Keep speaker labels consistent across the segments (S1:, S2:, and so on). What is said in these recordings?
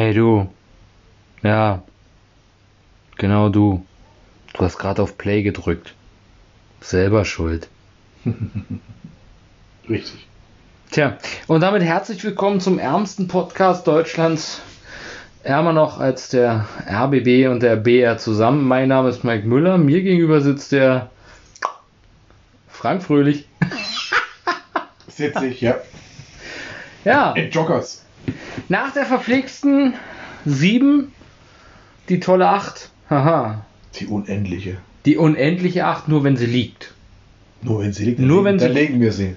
S1: Hey du. Ja. Genau du. Du hast gerade auf Play gedrückt. Selber schuld.
S2: Richtig.
S1: Tja, und damit herzlich willkommen zum ärmsten Podcast Deutschlands. Ärmer noch als der RBB und der BR zusammen. Mein Name ist Mike Müller. Mir gegenüber sitzt der Frank Fröhlich.
S2: Sitze ich, ja.
S1: Ja,
S2: In Joggers.
S1: Nach der verpflegsten 7, die tolle 8. Haha.
S2: Die unendliche.
S1: Die unendliche 8, nur wenn sie liegt.
S2: Nur wenn sie liegt,
S1: Nur wenn
S2: dann
S1: sie-
S2: legen wir sie.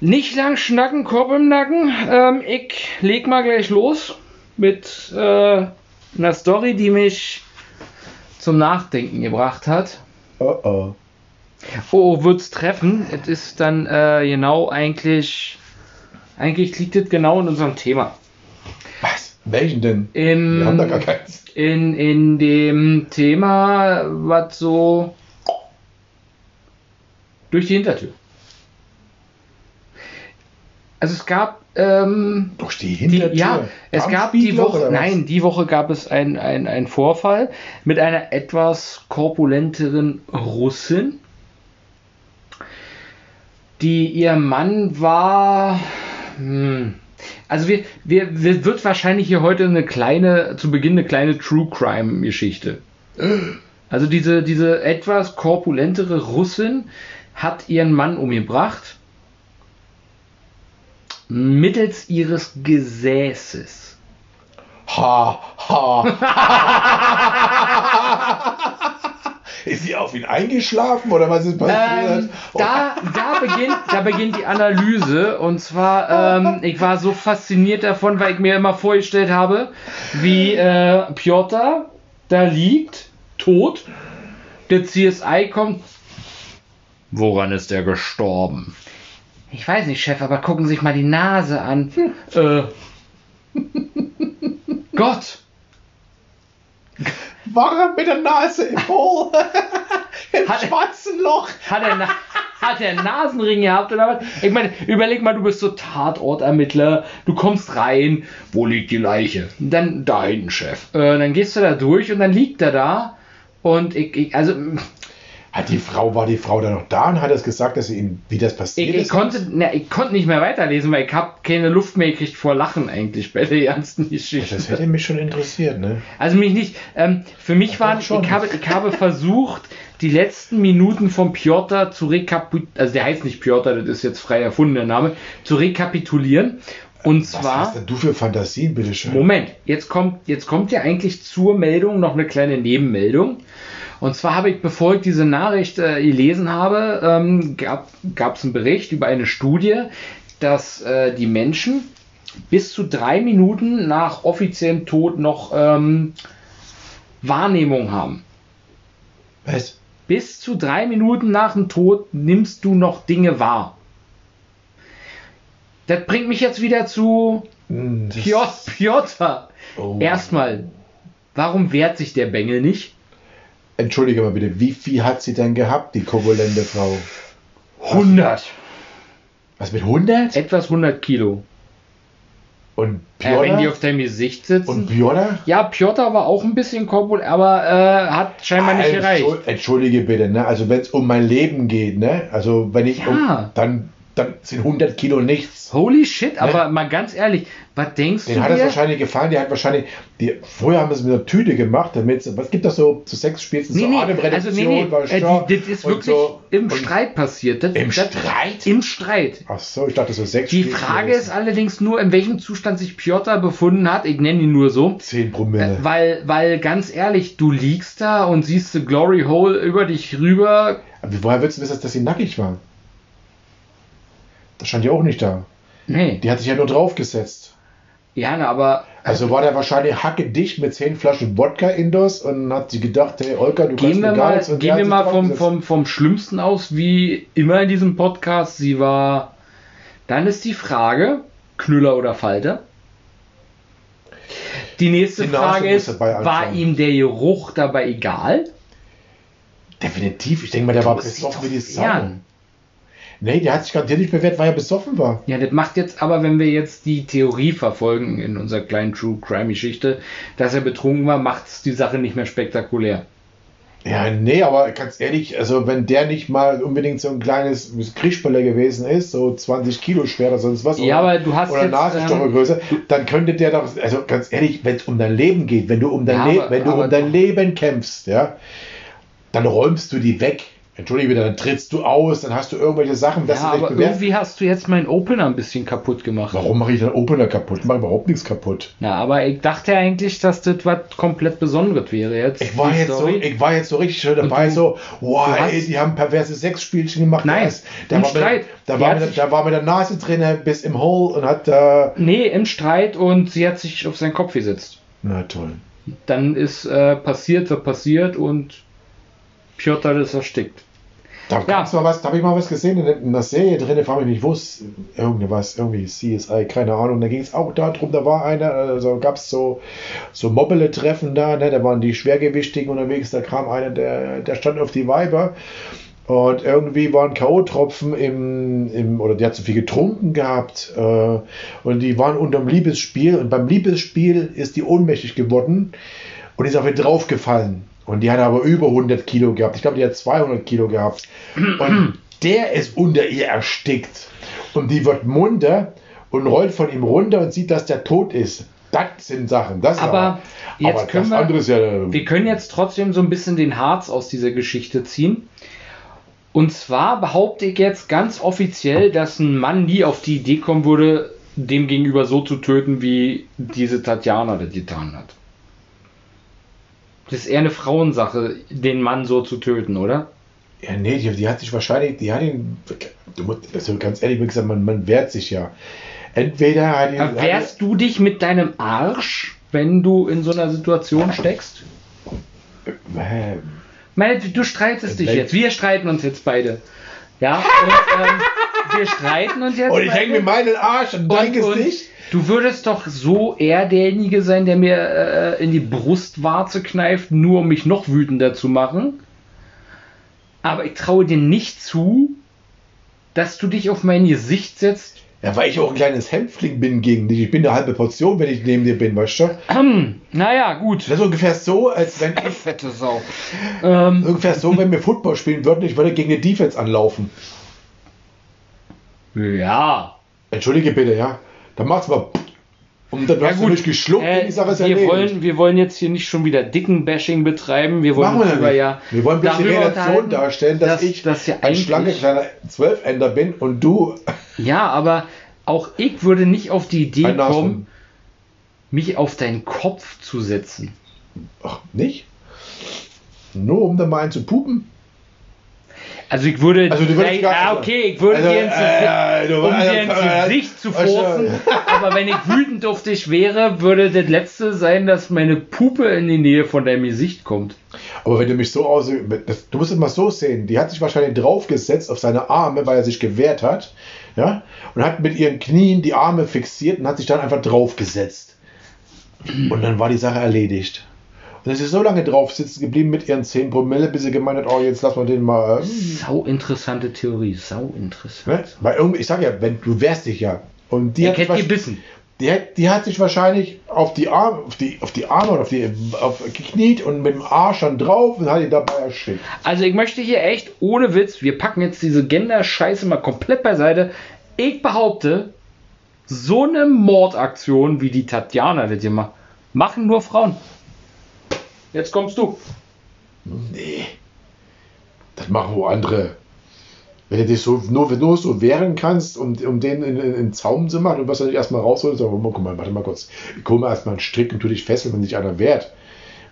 S1: Nicht lang schnacken, Korb im Nacken. Ähm, ich leg mal gleich los mit äh, einer Story, die mich zum Nachdenken gebracht hat.
S2: Oh oh.
S1: Oh, wird's treffen? Es ist dann äh, genau eigentlich. Eigentlich liegt es genau in unserem Thema.
S2: Was? Welchen denn?
S1: In,
S2: Wir haben da gar keins.
S1: in, in dem Thema, was so durch die Hintertür. Also es gab ähm,
S2: Durch die
S1: die,
S2: Hintertür.
S1: ja, es gab die
S2: Darmspiegelung
S1: Woche, nein, die Woche gab es einen ein Vorfall mit einer etwas korpulenteren Russin, die ihr Mann war, hm, also wir, wir, wir wird wahrscheinlich hier heute eine kleine, zu Beginn eine kleine True Crime Geschichte. Also diese, diese etwas korpulentere Russin hat ihren Mann umgebracht mittels ihres Gesäßes.
S2: Ha, ha. ist sie auf ihn eingeschlafen oder was ist passiert?
S1: Ähm, da, da, beginnt, da beginnt die Analyse und zwar, ähm, ich war so fasziniert davon, weil ich mir immer vorgestellt habe, wie äh, Piotr da liegt, tot, der CSI kommt. Woran ist er gestorben? Ich weiß nicht, Chef, aber gucken Sie sich mal die Nase an. Äh, Gott!
S2: War er mit der Nase im Hol? Im
S1: Hat-
S2: schwarzen Loch?
S1: Hat er, hat er einen Nasenring gehabt oder was? Ich meine, überleg mal, du bist so Tatortermittler, du kommst rein, wo liegt die Leiche? Dann da hinten, Chef. Äh, dann gehst du da durch und dann liegt er da und ich, ich also
S2: Hat die Frau, war die Frau da noch da und hat es gesagt, dass sie ihm, wie das passiert
S1: ich, ich
S2: ist?
S1: konnte, na, ich konnte nicht mehr weiterlesen, weil ich habe keine Luft mehr gekriegt vor Lachen eigentlich bei der ganzen Geschichte.
S2: Das hätte mich schon interessiert, ne?
S1: Also mich nicht. Ähm, für mich waren,
S2: doch schon.
S1: ich habe, ich habe versucht, die letzten Minuten von Piotr zu rekapitulieren. Also der heißt nicht Piotr, das ist jetzt frei erfundener Name, zu rekapitulieren. Und
S2: Was
S1: zwar.
S2: hast denn du für Fantasien, bitteschön?
S1: Moment, jetzt kommt, jetzt kommt ja eigentlich zur Meldung noch eine kleine Nebenmeldung. Und zwar habe ich, bevor ich diese Nachricht äh, gelesen habe, ähm, gab es einen Bericht über eine Studie, dass äh, die Menschen bis zu drei Minuten nach offiziellem Tod noch ähm, Wahrnehmung haben.
S2: Was?
S1: Bis zu drei Minuten nach dem Tod nimmst du noch Dinge wahr. Das bringt mich jetzt wieder zu
S2: Hm, das-
S1: Piotr. Piotr.
S2: Oh.
S1: Erstmal, warum wehrt sich der Bengel nicht?
S2: Entschuldige mal bitte, wie viel hat sie denn gehabt, die korpulente Frau?
S1: 100.
S2: Was mit 100?
S1: Etwas 100 Kilo.
S2: Und
S1: Äh, wenn die
S2: Piotr?
S1: auf deinem Gesicht sitzen.
S2: Und Piotr?
S1: ja, Piotr war auch ein bisschen korpulent, aber äh, hat scheinbar nicht gereicht.
S2: Entschuld- Entschuldige bitte, ne? Also wenn es um mein Leben geht, ne? Also wenn ich
S1: Ja.
S2: um, dann, dann sind 100 Kilo nichts.
S1: Holy shit, aber mal ganz ehrlich, was denkst
S2: Den
S1: du
S2: hat es wahrscheinlich gefallen, die hat wahrscheinlich, die, früher haben wir es mit einer Tüte gemacht, damit, was gibt das so, zu spielst du
S1: Nee,
S2: so
S1: nee,
S2: Atemreduktion,
S1: also nee, nee, äh, die, das ist wirklich
S2: so,
S1: im Streit passiert. Das,
S2: Im
S1: das,
S2: Streit?
S1: Im Streit.
S2: Ach so, ich dachte so Sex
S1: Die Frage ist allerdings nur, in welchem Zustand sich Piotr befunden hat. Ich nenne ihn nur so.
S2: 10
S1: Äh,
S2: Promille.
S1: weil, weil ganz ehrlich, du liegst da und siehst die Glory Hole über dich rüber.
S2: Aber woher willst du wissen, dass sie nackig war? Das stand ja auch nicht da.
S1: Nee.
S2: Die hat sich ja nur draufgesetzt.
S1: Ja, na, aber
S2: Also war der wahrscheinlich hackedicht mit 10 Flaschen Wodka indos und hat sie gedacht, hey Olga, du
S1: gehen
S2: kannst mir gar
S1: mal,
S2: nichts. Und
S1: gehen wir mal vom, vom, vom Schlimmsten aus, wie immer in diesem Podcast. Sie war. Dann ist die Frage: Knüller oder Falter? Die nächste
S2: Nase
S1: Frage ist: War ihm der Geruch dabei egal?
S2: Definitiv, ich denke mal, der war
S1: Du musst
S2: besoffen wie die Sau. Nee, der hat sich garantiert nicht bewährt, weil er besoffen war.
S1: Ja, das macht jetzt aber, wenn wir jetzt die Theorie verfolgen in unserer kleinen True Crime Geschichte, dass er betrunken war, macht es die Sache nicht mehr spektakulär.
S2: Ja, nee, aber ganz ehrlich, also wenn der nicht mal unbedingt so ein kleines Kriegspöller gewesen ist, so 20 Kilo schwer oder sonst was,
S1: Ja,
S2: oder,
S1: aber du hast
S2: oder
S1: jetzt,
S2: Nasenstochergröße, dann könnte der doch, also ganz ehrlich, wenn es um dein Leben geht, wenn du um dein,
S1: Ja,
S2: Le
S1: aber-
S2: wenn du um dein Leben kämpfst, ja, dann räumst du die weg. Entschuldige bitte, dann trittst du aus, dann hast du irgendwelche Sachen,
S1: Ja, aber irgendwie hast du jetzt meinen Opener ein bisschen kaputt gemacht.
S2: Warum mache ich dann Opener kaputt? Ich mache überhaupt nichts kaputt.
S1: Na, aber ich dachte eigentlich, dass das was komplett Besonderes wäre jetzt.
S2: Ich war, jetzt so, ich war jetzt so richtig schon dabei,
S1: du-
S2: so, wow, ey, die haben perverse Sexspielchen gemacht.
S1: Nein,
S2: da, ist- da,
S1: im
S2: war,
S1: Streit.
S2: Mit, da, war
S1: sich-
S2: da war mit der Nase drin bis im Hole und hat äh,
S1: Nee, im Streit und sie hat sich auf seinen Kopf gesetzt.
S2: Na toll.
S1: Dann ist äh, passiert, was passiert und Piotr ist erstickt.
S2: Da
S1: Ja.
S2: gab's mal was, da habe ich mal was gesehen in, in der Serie drin, frage mich nicht, es irgendwas, irgendwie CSI, keine Ahnung. Da ging es auch darum, da war einer, also gab es so, so Mobile-Treffen da, ne, da waren die Schwergewichtigen unterwegs, da kam einer, der, der stand auf die Weiber und irgendwie waren K.O.-Tropfen im, im, oder der hat zu viel getrunken gehabt äh, und die waren unterm Liebesspiel und beim Liebesspiel ist die ohnmächtig geworden und ist auf ihn draufgefallen. Und die hat aber über 100 Kilo gehabt. Ich glaube, die hat 200 Kilo gehabt. Und der ist unter ihr erstickt. Und die wird munter und rollt von ihm runter und sieht, dass der tot ist. Das sind Sachen. Das
S1: Aber
S2: ja.
S1: jetzt
S2: aber
S1: können wir-
S2: andere ist ja.
S1: Wir können jetzt trotzdem so ein bisschen den Harz aus dieser Geschichte ziehen. Und zwar behaupte ich jetzt ganz offiziell, dass ein Mann nie auf die Idee kommen würde, dem gegenüber so zu töten, wie diese Tatjana das getan hat. Das ist eher eine Frauensache, den Mann so zu töten, oder?
S2: Ja, nee, die, die hat sich wahrscheinlich, die hat ihn, du musst, also ganz ehrlich, wie gesagt, man, man wehrt sich ja. Entweder hat ihn,
S1: Aber wehrst du dich mit deinem Arsch, wenn du in so einer Situation steckst?
S2: Äh,
S1: Meine, du streitest dich jetzt. Wir streiten uns jetzt beide. Ja, und ähm, wir streiten uns jetzt.
S2: Und ich hänge mir meinen Arsch an dein Gesicht.
S1: Du würdest doch so eher derjenige sein, der mir äh, in die Brustwarze kneift, nur um mich noch wütender zu machen. Aber ich traue dir nicht zu, dass du dich auf mein Gesicht setzt.
S2: Ja, weil ich auch ein kleines Hämpfling bin gegen dich. Ich bin eine halbe Portion, wenn ich neben dir bin, weißt du?
S1: Ähm, naja, gut.
S2: Das ist ungefähr so, als wenn ich,
S1: Fette Sau. Ähm,
S2: ungefähr so, wenn wir Football spielen würden, ich würde gegen die Defense anlaufen.
S1: ja.
S2: Entschuldige bitte, ja. Dann macht's mal. Und dann hast du nicht geschluckt
S1: Äh,
S2: die Sache ist
S1: wir,
S2: erledigt.
S1: wollen, wir wollen jetzt hier nicht schon wieder dicken Bashing betreiben. Wir wollen
S2: Machen wir ja
S1: ja
S2: wir wollen bloß die Relation darstellen, dass,
S1: dass-
S2: ich
S1: dass ja
S2: ein schlanker kleiner Zwölfender bin und du
S1: Ja, aber auch ich würde nicht auf die Idee kommen, mich auf deinen Kopf zu setzen.
S2: Ach, nicht? Nur um da mal einen zu pupen?
S1: Also ich würde,
S2: Also du würdest gar-
S1: ah, okay, ich würde
S2: Also,
S1: dir ins,
S2: äh, du-
S1: um
S2: also,
S1: dir ins
S2: äh,
S1: Gesicht zu
S2: also-
S1: furzen, aber wenn ich wütend auf dich wäre, würde das letzte sein, dass meine Puppe in die Nähe von deinem Gesicht kommt.
S2: Aber wenn du mich so aus. Du musst es mal so sehen. Die hat sich wahrscheinlich draufgesetzt auf seine Arme, weil er sich gewehrt hat. Ja? Und hat mit ihren Knien die Arme fixiert und hat sich dann einfach draufgesetzt. Und dann war die Sache erledigt. Und ist sie so lange drauf sitzen geblieben mit ihren 10 Promille, bis sie gemeint hat, oh, jetzt lassen wir den mal. äh,
S1: Sau interessante Theorie, sau interessant.
S2: Ne? Weil irgendwie, ich sag ja, wenn du wehrst dich ja. Und die
S1: Ich
S2: hat,
S1: gebissen.
S2: die, hat, die hat sich wahrscheinlich auf die Arme, auf die, auf die Arme oder auf die auf, gekniet und mit dem Arsch dann drauf und hat ihn dabei erstickt.
S1: Also ich möchte hier echt, ohne Witz, wir packen jetzt diese Gender-Scheiße mal komplett beiseite. Ich behaupte, so eine Mordaktion wie die Tatjana das hier macht, machen nur Frauen. Jetzt kommst du.
S2: Nee. Das machen wohl andere. Wenn du dich so nur, nur so wehren kannst, um, um den in, in, in den Zaum zu machen und was er nicht erstmal rausholt, sag, oh, guck mal, warte mal kurz. Ich hole mal erstmal einen Strick und tu dich fesseln, wenn sich einer wehrt.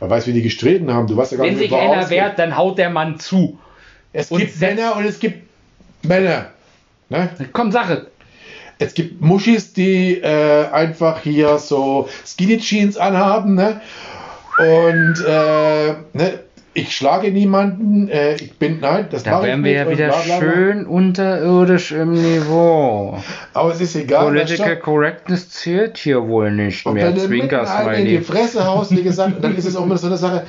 S2: Man weiß, wie die gestritten haben. Du weißt ja gar
S1: Wenn
S2: nicht,
S1: sich einer wehrt, dann haut der Mann zu.
S2: Es
S1: und
S2: gibt Männer und es gibt Männer. Ne?
S1: Komm, Sache.
S2: Es gibt Muschis, die äh, einfach hier so Skinny Jeans anhaben, ne? Und äh, ne? ich schlage niemanden, äh, ich bin, nein, das
S1: Da wären wir ja wieder
S2: bla, bla, bla.
S1: schön unterirdisch im Niveau.
S2: Aber es ist egal.
S1: Political? Correctness zählt hier wohl nicht
S2: Und
S1: mehr. Zwinkers,
S2: einen in die. Fresse haust, wie gesagt, dann ist es auch immer so eine Sache.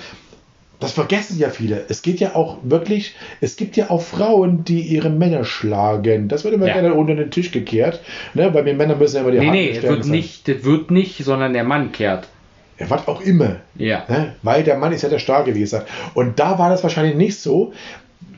S2: das vergessen ja viele. Es geht ja auch wirklich, es gibt ja auch Frauen, die ihre Männer schlagen. Das wird immer
S1: Ja.
S2: gerne unter den Tisch gekehrt, ne? weil wir Männer müssen ja immer die
S1: Nee,
S2: harten
S1: nee, das
S2: Sterne
S1: wird
S2: sein.
S1: nicht, das wird nicht, sondern der Mann kehrt.
S2: Ja, was auch immer.
S1: Ja.
S2: Ne? Weil der Mann ist ja der Starke, wie gesagt. Und da war das wahrscheinlich nicht so.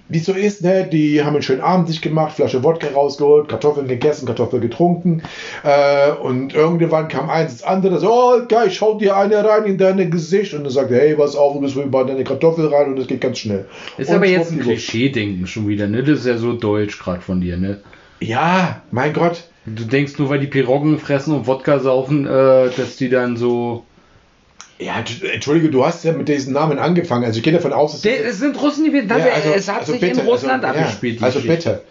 S2: Wie es so ist, ne? die haben einen schönen Abend sich gemacht, Flasche Wodka rausgeholt, Kartoffeln gegessen, Kartoffeln getrunken. Äh, und irgendwann kam eins ins andere, so, oh, geil, schau dir eine rein in dein Gesicht. Und dann sagt er, hey, pass auf, du bist bei deine Kartoffel rein und es geht ganz schnell.
S1: Ist
S2: und
S1: aber jetzt ein. Klischee-Denken schon wieder, ne? Das ist ja so deutsch gerade von dir, ne?
S2: Ja, mein Gott.
S1: Du denkst nur, weil die Piroggen fressen und Wodka saufen, äh, dass die dann so.
S2: Ja, entschuldige, du hast ja mit diesen Namen angefangen. Also ich gehe davon aus, dass
S1: Es sind Russen, die wir.
S2: Ja, also-
S1: es hat
S2: also
S1: sich
S2: bitte,
S1: in Russland
S2: also, ja,
S1: abgespielt. die
S2: Also bitte.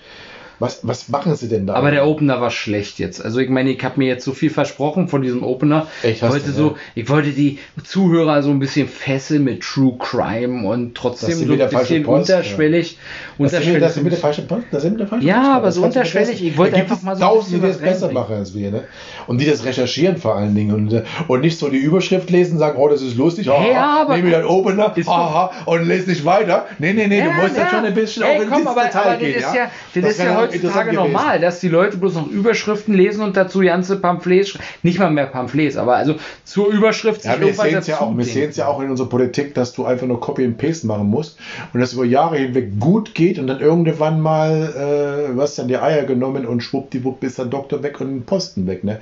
S2: Was, was machen sie denn da?
S1: Aber der Opener war schlecht jetzt. Also ich meine, ich habe mir jetzt so viel versprochen von diesem Opener.
S2: Echt,
S1: ich wollte
S2: du,
S1: so,
S2: ja.
S1: ich wollte die Zuhörer so ein bisschen fesseln mit True Crime und trotzdem so
S2: wieder
S1: ein
S2: falsche
S1: bisschen
S2: Post,
S1: unterschwellig.
S2: sind, wir- das sind mit der
S1: unterschwellig.
S2: falschen Post, das sind mit der falschen
S1: Ja,
S2: Post.
S1: aber so unterschwellig. Ich wollte einfach mal so
S2: Tausende, die das besser machen als wir, ne? Und die das recherchieren vor allen Dingen und, und nicht so die Überschrift lesen, sagen, oh, das ist lustig, haha,
S1: Hey, aber-
S2: nehme ich den Opener, haha, und lese nicht weiter. Nee, nee, nee, du musst ja schon ein bisschen
S1: Ey,
S2: auch in
S1: komm, aber,
S2: Detail
S1: aber
S2: gehen,
S1: das
S2: ja?
S1: ja, das ist ja
S2: auch
S1: heutzutage normal, dass die Leute bloß noch Überschriften lesen und dazu ganze Pamphlets, sch- nicht mal mehr Pamphlets, aber also zur Überschrift
S2: Ja, wir sehen es ja, auch- wir sehen es ja auch in unserer Politik, dass du einfach nur Copy and Paste machen musst und das über Jahre hinweg gut geht und dann irgendwann mal äh, was dann die Eier genommen und schwuppdiwupp ist der Doktor weg und den Posten weg. Ne?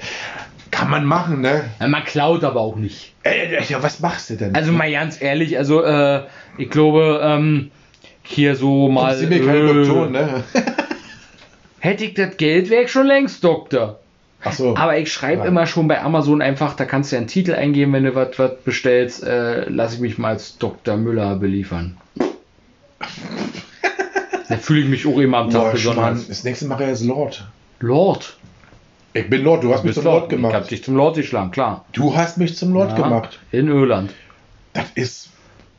S2: Kann man machen, ne?
S1: Ja, Man klaut aber auch nicht.
S2: Ey, ey, ja, was machst du denn?
S1: Also mal ganz ehrlich, also äh, ich glaube, ähm, hier so mal.
S2: sind wir keine
S1: äh,
S2: Doktoren, ne?
S1: Hätte ich das Geld, wäre ich schon längst Doktor.
S2: Ach so.
S1: Aber ich schreibe
S2: Ja.
S1: immer schon bei Amazon einfach, da kannst du ja einen Titel eingeben, wenn du was bestellst, äh, lass ich mich mal als Dr. Müller beliefern. da fühle ich mich auch immer am Tag
S2: Boah, Mann,
S1: besonders.
S2: das nächste mache ich jetzt Lord.
S1: Lord.
S2: Ich bin Lord, du hast mich
S1: Bist
S2: zum Lord
S1: Ich hab
S2: gemacht.
S1: dich zum Lord geschlagen, klar.
S2: Du hast mich zum Lord
S1: Ja,
S2: gemacht.
S1: In Irland.
S2: Das ist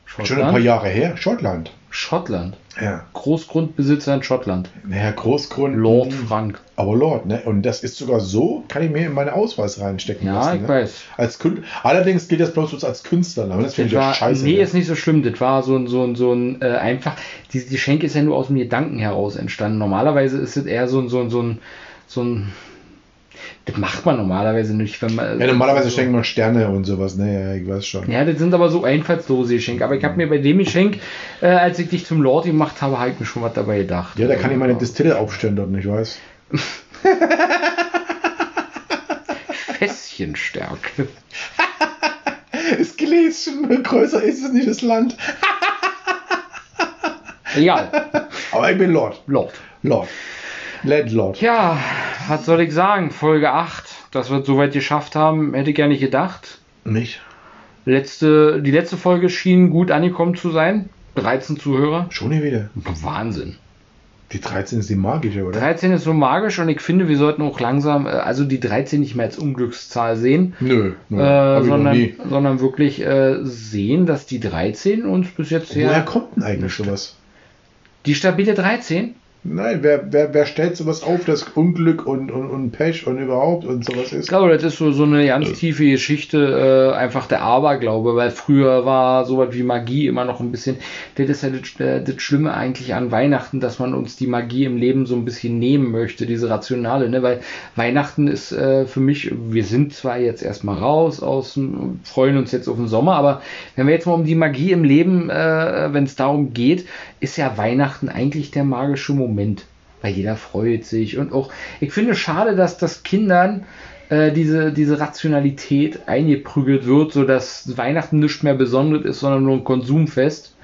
S2: schon ein
S1: Schottland.
S2: paar Jahre her. Schottland.
S1: Schottland.
S2: Ja.
S1: Großgrundbesitzer in Schottland.
S2: Naja, Großgrund.
S1: Lord Frank.
S2: Aber Lord, ne? Und das ist sogar so, kann ich mir in meine Ausweis reinstecken
S1: Ja,
S2: lassen.
S1: ich
S2: ne?
S1: weiß.
S2: Als Kün Allerdings gilt das bloß als Künstlername. Das finde
S1: Das
S2: ich ja
S1: war,
S2: scheiße.
S1: nee,
S2: ne?
S1: ist nicht so schlimm. Das war so ein, so ein, so ein äh, einfach. Die, die Schenke ist ja nur aus dem Gedanken heraus entstanden. Normalerweise ist es eher so ein, so ein, so ein, so ein. Das macht man normalerweise nicht, wenn man.
S2: ja, normalerweise
S1: so,
S2: schenkt man Sterne und sowas, ne? Ja, ich weiß schon.
S1: Ja, das sind aber so einfallslose Geschenke. Aber ich habe mir bei dem Geschenk, äh, als ich dich zum Lord gemacht habe, halt mir schon was dabei gedacht.
S2: Ja, da kann ich meine Distille aufstellen dort, nicht weiß.
S1: Fässchenstärke.
S2: Das Gläschen, größer ist es nicht, das Land.
S1: Egal.
S2: Aber ich bin Lord.
S1: Lord.
S2: Lord. Landlord.
S1: Ja, was soll ich sagen? Folge 8, dass wir es soweit geschafft haben, hätte ich gar nicht gedacht.
S2: Nicht?
S1: Letzte, die letzte Folge schien gut angekommen zu sein. 13 Zuhörer.
S2: Schon hier wieder.
S1: Wahnsinn.
S2: Die 13 ist die magische, oder?
S1: 13 ist so magisch und ich finde, wir sollten auch langsam, äh, also die 13 nicht mehr als Unglückszahl sehen,
S2: Nö, nö
S1: äh, sondern, sondern wirklich äh, sehen, dass die 13 uns bis jetzt
S2: Woher
S1: sehr.
S2: kommt denn eigentlich sowas?
S1: Die stabile 13?
S2: Nein, wer, wer, wer stellt sowas auf, dass Unglück und, und, und Pech und überhaupt und sowas
S1: Ich
S2: ist?
S1: glaube, das ist so, so eine ganz tiefe Geschichte, äh, einfach der Aberglaube, weil früher war sowas wie Magie immer noch ein bisschen, das ist ja das, äh, das Schlimme eigentlich an Weihnachten, dass man uns die Magie im Leben so ein bisschen nehmen möchte, diese Rationale, ne? weil Weihnachten ist äh, für mich, wir sind zwar jetzt erstmal raus aus, dem- freuen uns jetzt auf den Sommer, aber wenn wir jetzt mal um die Magie im Leben, äh, wenn es darum geht, ist ja Weihnachten eigentlich der magische Moment weil jeder freut sich und auch, ich finde es schade, dass das Kindern äh, diese, diese Rationalität eingeprügelt wird, sodass Weihnachten nicht mehr besonders ist, sondern nur ein Konsumfest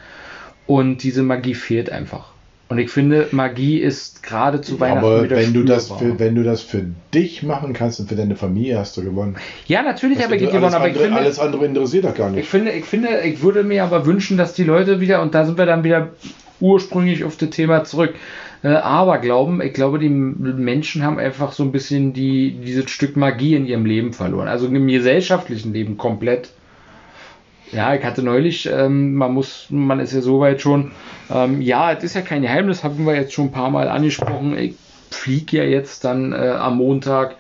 S1: und diese Magie fehlt einfach. Und ich finde, Magie ist gerade zu Weihnachten
S2: Aber
S1: wieder
S2: wenn du, das
S1: spürbar.
S2: für, wenn du das für dich machen kannst und für deine Familie, hast du gewonnen.
S1: Ja, natürlich habe ich gewonnen, aber ich finde,
S2: alles andere interessiert doch gar
S1: Ich
S2: nicht.
S1: finde, ich finde, ich würde mir aber wünschen, dass die Leute wieder, und da sind wir dann wieder ursprünglich auf das Thema zurück, äh, aber glauben, ich glaube, die Menschen haben einfach so ein bisschen die, dieses Stück Magie in ihrem Leben verloren. Also im gesellschaftlichen Leben komplett. Ja, ich hatte neulich, ähm, man muss, man ist ja soweit schon, ähm, ja, es ist ja kein Geheimnis, haben wir jetzt schon ein paar Mal angesprochen. Ich fliege ja jetzt dann äh, am Montag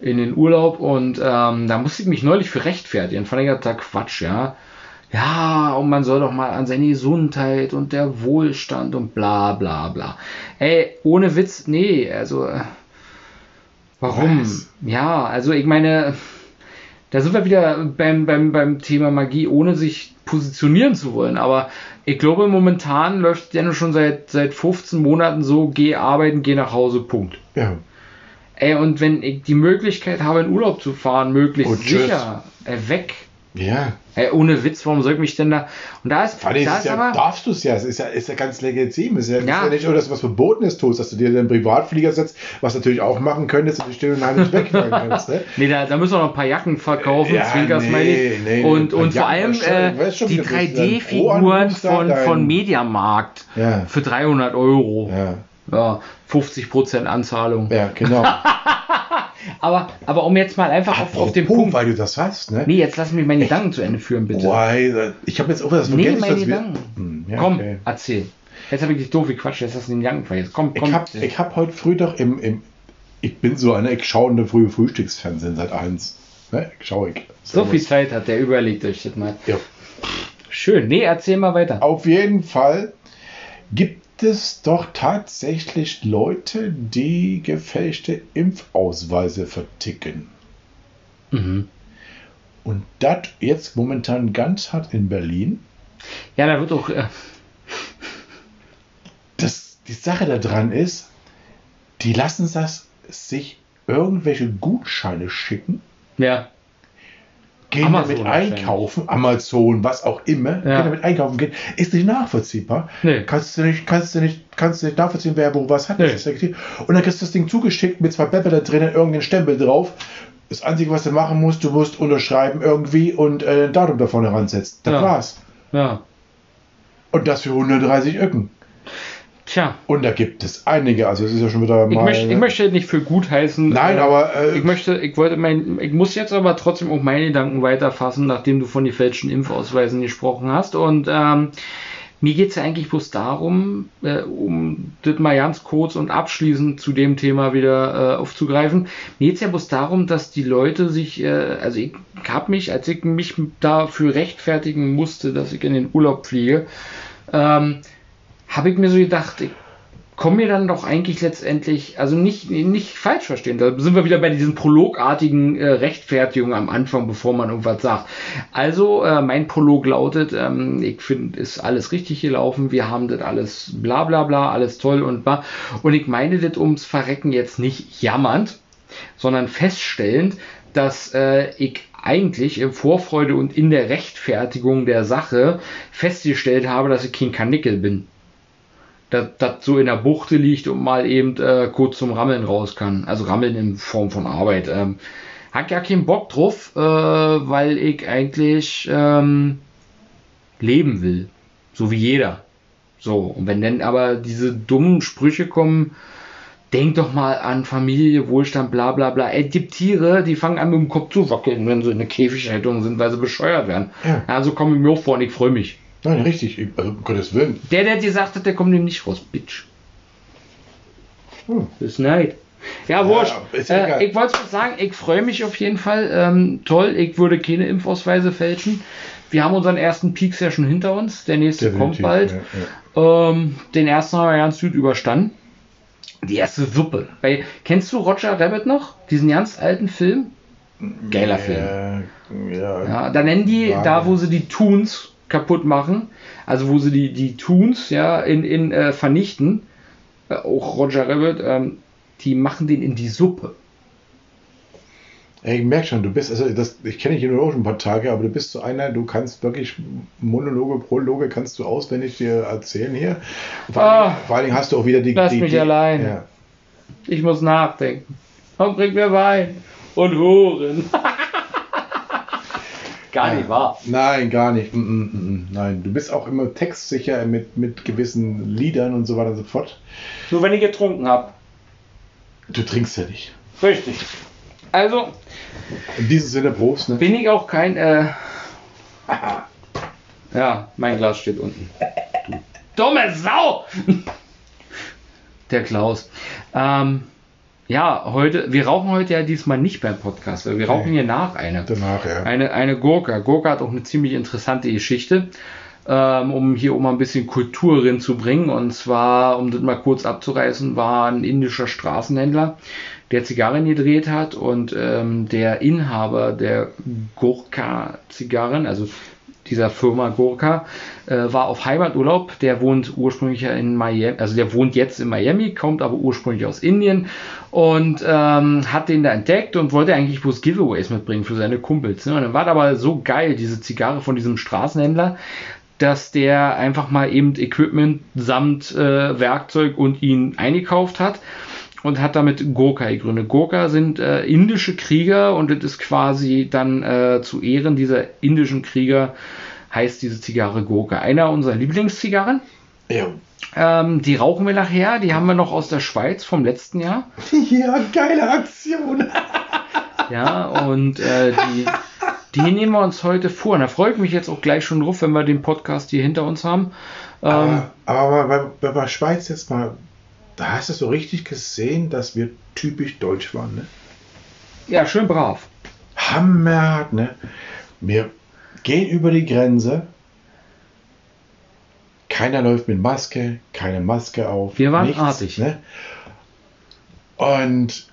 S1: in den Urlaub und ähm, da musste ich mich neulich für rechtfertigen. Fand ich Quatsch, ja. Ja, und man soll doch mal an seine Gesundheit und der Wohlstand und bla bla bla. Ey, ohne Witz, nee, also äh, warum?
S2: Was?
S1: Ja, also ich meine, da sind wir wieder beim, beim, beim Thema Magie, ohne sich positionieren zu wollen. Aber ich glaube, momentan läuft ja nur schon seit, seit 15 Monaten so, geh arbeiten, geh nach Hause, Punkt.
S2: Ja.
S1: Ey, und wenn ich die Möglichkeit habe, in Urlaub zu fahren, möglichst
S2: Und tschüss.
S1: sicher, äh, weg.
S2: Ja.
S1: Ey, ohne Witz, warum soll ich mich denn da. Und da ist,
S2: Vor
S1: da
S2: ist
S1: ist
S2: es ja,
S1: aber.
S2: darfst du es ja, es ist ja, ist ja ganz legitim. Es ist ja,
S1: Ja.
S2: ist ja nicht, dass du was Verbotenes tust, dass du dir den Privatflieger setzt, was du natürlich auch machen könntest und die still und heimlich wegfahren kannst. Ne?
S1: Nee, da, da müssen wir noch ein paar Jacken verkaufen,
S2: Ja, nee, nee,
S1: und und vor allem äh,
S2: schon,
S1: die
S2: du bist ein
S1: 3D-Figuren
S2: Pro-Anbieter,
S1: von,
S2: dein-
S1: von Mediamarkt
S2: Ja.
S1: für 300 Euro.
S2: Ja.
S1: Ja, 50% Anzahlung.
S2: ja, genau.
S1: Aber, aber um jetzt mal einfach auf, auf den Punkt.
S2: weil du das hast, ne?
S1: Nee, jetzt lass mich meine Gedanken zu Ende führen, bitte.
S2: Boah, ich habe jetzt auch das
S1: nee, meine
S2: dass wir-
S1: Gedanken.
S2: Hm, ja,
S1: komm,
S2: okay.
S1: erzähl. Jetzt habe ich dich doof gequatscht, jetzt hast du den Gedanken vergessen. Komm, komm.
S2: Ich habe ich hab heute früh doch im, im. Ich bin so einer, ich schaue in der frühe Frühstücksfernsehen seit eins. Ne? Schaue ich.
S1: so viel Zeit hat der, überlegt euch das mal.
S2: Ja.
S1: Schön, nee, erzähl mal weiter.
S2: Auf jeden Fall gibt es doch tatsächlich Leute, die gefälschte Impfausweise verticken.
S1: Mhm.
S2: Und das jetzt momentan ganz hart in Berlin.
S1: Ja, da wird auch. Äh,
S2: Das, die Sache daran ist, die lassen das sich irgendwelche Gutscheine schicken,
S1: ja.
S2: Gehen
S1: Amazon
S2: damit einkaufen, Amazon, was auch immer,
S1: Ja.
S2: gehen damit einkaufen gehen, ist nicht nachvollziehbar.
S1: Nee.
S2: Kannst du nicht, kannst du nicht, kannst du nicht nachvollziehen, wer wo was hat.
S1: Nee.
S2: Und dann kriegst du das Ding zugeschickt mit zwei Pepper da drinnen, irgendeinen Stempel drauf. Das Einzige, was du machen musst, du musst unterschreiben irgendwie und äh, ein Datum da vorne ransetzen. Das
S1: Ja.
S2: war's.
S1: Ja.
S2: Und das für 130 Öcken.
S1: Tja.
S2: Und da gibt es einige, also es ist ja schon wieder
S1: Ich,
S2: mal.
S1: möchte, ich möchte nicht für gut heißen.
S2: Nein,
S1: äh,
S2: aber, äh,
S1: ich möchte, ich wollte mein, ich muss jetzt aber trotzdem auch meine Gedanken weiterfassen, nachdem du von den falschen Impfausweisen gesprochen hast. Und ähm, mir geht es ja eigentlich bloß darum, äh, um das mal ganz kurz und abschließend zu dem Thema wieder äh, aufzugreifen. Mir geht es ja bloß darum, dass die Leute sich, äh, also ich habe mich, als ich mich dafür rechtfertigen musste, dass ich in den Urlaub fliege, ähm, habe ich mir so gedacht, ich komme mir dann doch eigentlich letztendlich, also nicht, nicht falsch verstehen, da sind wir wieder bei diesen prologartigen äh, Rechtfertigungen am Anfang, bevor man irgendwas sagt. Also, äh, mein Prolog lautet, ähm, ich finde, ist alles richtig gelaufen, wir haben das alles bla bla bla, alles toll und bla. Und ich meine das ums Verrecken jetzt nicht jammernd, sondern feststellend, dass äh, ich eigentlich in Vorfreude und in der Rechtfertigung der Sache festgestellt habe, dass ich kein Kanickel bin dass das so in der Buchte liegt und mal eben äh, kurz zum Rammeln raus kann. Also Rammeln in Form von Arbeit. Ähm, hat ja keinen Bock drauf, äh, weil ich eigentlich ähm, leben will. So wie jeder. So, und wenn dann aber diese dummen Sprüche kommen, denk doch mal an Familie, Wohlstand, bla bla bla. Ey, die Tiere, die fangen an mit dem Kopf zu wackeln, wenn sie in der Käfighaltung sind, weil sie bescheuert werden.
S2: Ja.
S1: Also komme ich mir auch vor und ich freue mich.
S2: Nein, richtig. Ich- Also, um Gottes Willen.
S1: Der, der dir sagt hat, der kommt dem nicht raus, Bitch.
S2: Hm.
S1: Das ist Neid. Ja, wurscht.
S2: ist ja
S1: äh, ich wollte sagen, ich freue mich auf jeden Fall. Ähm, toll, ich würde keine Impfausweise fälschen. Wir haben unseren ersten Peaks ja schon hinter uns. Der nächste kommt
S2: Definitiv,
S1: bald.
S2: ja,
S1: Ähm, den ersten haben wir ganz gut überstanden. Die erste Suppe. Weil, kennst du Roger Rabbit noch? Diesen ganz alten Film? Geiler Film.
S2: Ja, ja.
S1: Ja, da nennen die, da wo sie die Toons kaputt machen, also wo sie die, die Toons ja in, in äh, vernichten, äh, auch Roger Rabbit, ähm, die machen den in die Suppe.
S2: Ich merke schon, du bist, also das, ich kenne dich nur auch schon ein paar Tage, aber du bist so einer, du kannst wirklich Monologe, Prologe kannst du auswendig dir erzählen hier. Vor, allen,
S1: Ah,
S2: Dingen, vor allen Dingen hast du auch wieder die.
S1: lass
S2: die,
S1: mich
S2: die,
S1: allein.
S2: Ja.
S1: Ich muss nachdenken. Und bring mir Wein und Huren. Gar nicht wahr.
S2: Nein, gar nicht. Mm, mm, mm. Nein, du bist auch immer textsicher mit, mit gewissen Liedern und so weiter und so fort.
S1: Nur wenn ich getrunken habe.
S2: Du trinkst ja nicht.
S1: Richtig. Also
S2: In diesem Sinne, Prost. Ne?
S1: bin ich auch kein. Äh ja, mein Glas steht unten. Du dumme Sau! Der Klaus. Ähm, Ja, heute, wir rauchen heute ja diesmal nicht beim Podcast, weil wir rauchen
S2: Nee.
S1: hier nach eine.
S2: Danach, ja.
S1: Eine, eine Gurka. Gurka hat auch eine ziemlich interessante Geschichte, ähm, um hier auch mal ein bisschen Kultur reinzubringen. Und zwar, um das mal kurz abzureißen, war ein indischer Straßenhändler, der Zigarren gedreht hat und ähm, der Inhaber der Gurka-Zigarren, also dieser Firma Gurka, äh, war auf Heimaturlaub. Der wohnt ursprünglich in Miami, also der wohnt jetzt in Miami, kommt aber ursprünglich aus Indien und ähm, hat den da entdeckt und wollte eigentlich bloß Giveaways mitbringen für seine Kumpels. Ne? Und dann war aber so geil, diese Zigarre von diesem Straßenhändler, dass der einfach mal eben Equipment samt äh, Werkzeug und ihn eingekauft hat und hat damit Gurkha gegründet. Gurkha sind äh, indische Krieger und das ist quasi dann äh, zu Ehren dieser indischen Krieger heißt diese Zigarre Gurkha. Einer unserer Lieblingszigarren.
S2: Ja.
S1: Ähm, die rauchen wir nachher. Die haben wir noch aus der Schweiz vom letzten Jahr.
S2: ja, geile Aktion.
S1: Ja, und äh, die, die nehmen wir uns heute vor. Und da freue ich mich jetzt auch gleich schon drauf, wenn wir den Podcast hier hinter uns haben. Ähm,
S2: Aber, aber bei, bei, bei Schweiz jetzt mal, da hast du so richtig gesehen, dass wir typisch deutsch waren, ne?
S1: ja, schön brav.
S2: Hammer, ne? Wir gehen über die Grenze. Keiner läuft mit Maske, keine Maske auf.
S1: Wir waren artig.
S2: Ne? Und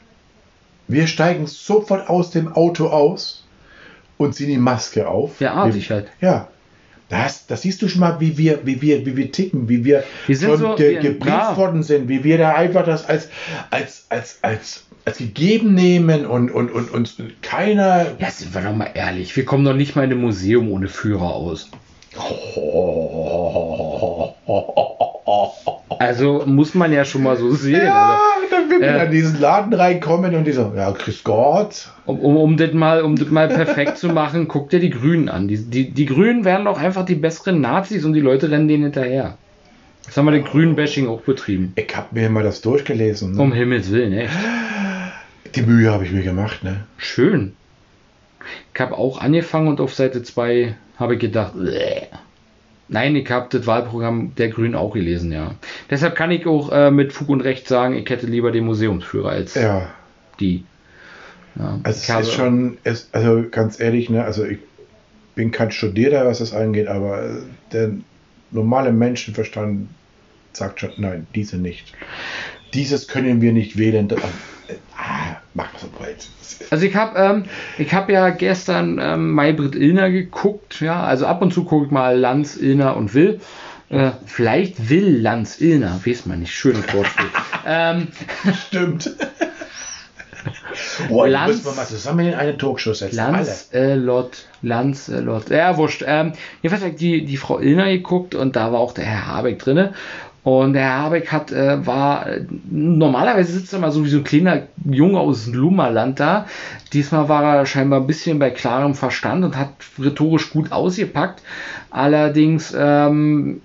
S2: wir steigen sofort aus dem Auto aus und ziehen die Maske auf.
S1: Ja, artig
S2: wir,
S1: halt.
S2: Ja. Das, das siehst du schon mal, wie wir, wie wir, wie wir ticken, wie wir,
S1: Wir
S2: schon
S1: so-
S2: ge gebrieft worden sind, wie wir da einfach das als, als, als, als, als gegeben nehmen und, und, und, und keiner.
S1: Ja, sind wir doch mal ehrlich. Wir kommen doch nicht mal in ein Museum ohne Führer aus. Also muss man ja schon mal so sehen.
S2: Ja,
S1: Also,
S2: dann will wir
S1: äh,
S2: in diesen Laden reinkommen und die so, ja, grüß Gott.
S1: um, um, um, das mal, um das mal perfekt zu machen, guck dir die Grünen an. Die, die, die Grünen wären doch einfach die besseren Nazis und die Leute rennen denen hinterher. Das haben wir den grünen Bashing auch betrieben.
S2: Ich habe mir mal das durchgelesen. Ne?
S1: Um Himmels Willen, echt.
S2: Die Mühe habe ich mir gemacht, ne?
S1: Schön. Ich habe auch angefangen und auf Seite 2 habe ich gedacht, "Bäh." nein, ich habe das Wahlprogramm der Grünen auch gelesen, ja. Deshalb kann ich auch äh, mit Fug und Recht sagen, ich hätte lieber den Museumsführer als
S2: Ja.
S1: die. Ja,
S2: Also es
S1: habe-
S2: ist schon, es, also ganz ehrlich, ne, also ich bin kein Studierter, was das angeht, aber der normale Menschenverstand sagt schon, nein, diese nicht. Dieses können wir nicht wählen. Äh, Ah, mach so breit.
S1: Also ich habe ähm, ich hab ja gestern ähm, Maybrit Illner geguckt, ja, also ab und zu gucke ich mal Lanz, Illner und Will. Äh, vielleicht will Lanz Illner, weiß man nicht, schönes Wortspiel. ähm,
S2: Stimmt. Boah,
S1: Lanz-
S2: müssen wir mal zusammen in eine Talkshow setzen.
S1: Lanz, äh, Lot, Lanz, äh, Lot. Ja, wurscht. Ähm, jedenfalls habe ich die, die Frau Illner geguckt und da war auch der Herr Habeck drinne. Und der Herr Habeck hat, äh, war, normalerweise sitzt er mal so wie so ein kleiner Junge aus dem Lummerland da. Diesmal war er scheinbar ein bisschen bei klarem Verstand und hat rhetorisch gut ausgepackt. Allerdings, ähm,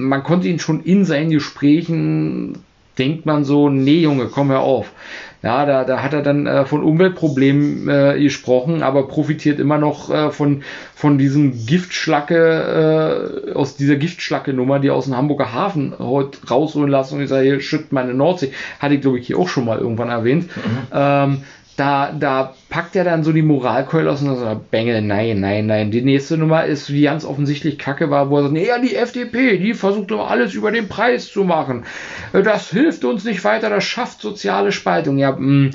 S1: man konnte ihn schon in seinen Gesprächen, denkt man so, nee Junge, komm hör auf. Ja, da, da hat er dann äh, von Umweltproblemen äh, gesprochen, aber profitiert immer noch äh, von, von diesem Giftschlacke, äh, aus dieser Giftschlacke-Nummer, die aus dem Hamburger Hafen heute rausholen lassen und ich sage, hier schüttet meine Nordsee. Hatte ich, glaube ich, hier auch schon mal irgendwann erwähnt. Ähm, da, da packt er dann so die Moralkeule aus und sagt, Bengel, nein, nein, nein. Die nächste Nummer ist, wie ganz offensichtlich Kacke war, wo er sagt, nee, ja, die FDP, die versucht immer alles über den Preis zu machen. Äh, Das hilft uns nicht weiter, das schafft soziale Spaltung. Ja, mh,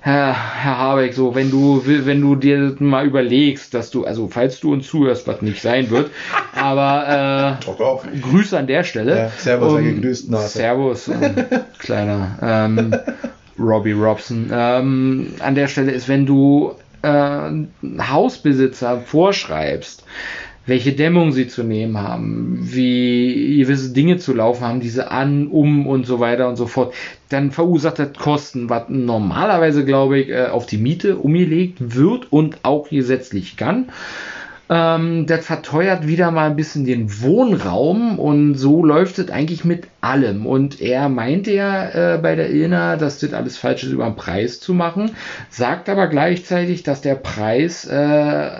S1: Herr, Herr Habeck, so, wenn du, wenn du dir mal überlegst, dass du, also, falls du uns zuhörst, was nicht sein wird, aber,
S2: Doch, doch.
S1: äh, Grüße an der Stelle.
S2: Ja, servus,
S1: Um,
S2: gegrüßt Nase.
S1: Servus, ähm, kleiner ähm, Robbie Robson. Ähm, an der Stelle ist, wenn du äh, Hausbesitzer vorschreibst, welche Dämmung sie zu nehmen haben, wie gewisse Dinge zu laufen haben, diese an, um und so weiter und so fort, dann verursacht das Kosten, was normalerweise, glaube ich, äh, auf die Miete umgelegt wird und auch gesetzlich kann. Ähm, das verteuert wieder mal ein bisschen den Wohnraum und so läuft es eigentlich mit allem. Und er meinte ja äh, bei der ILNA, dass das alles falsch ist, über den Preis zu machen, sagt aber gleichzeitig, dass der Preis äh,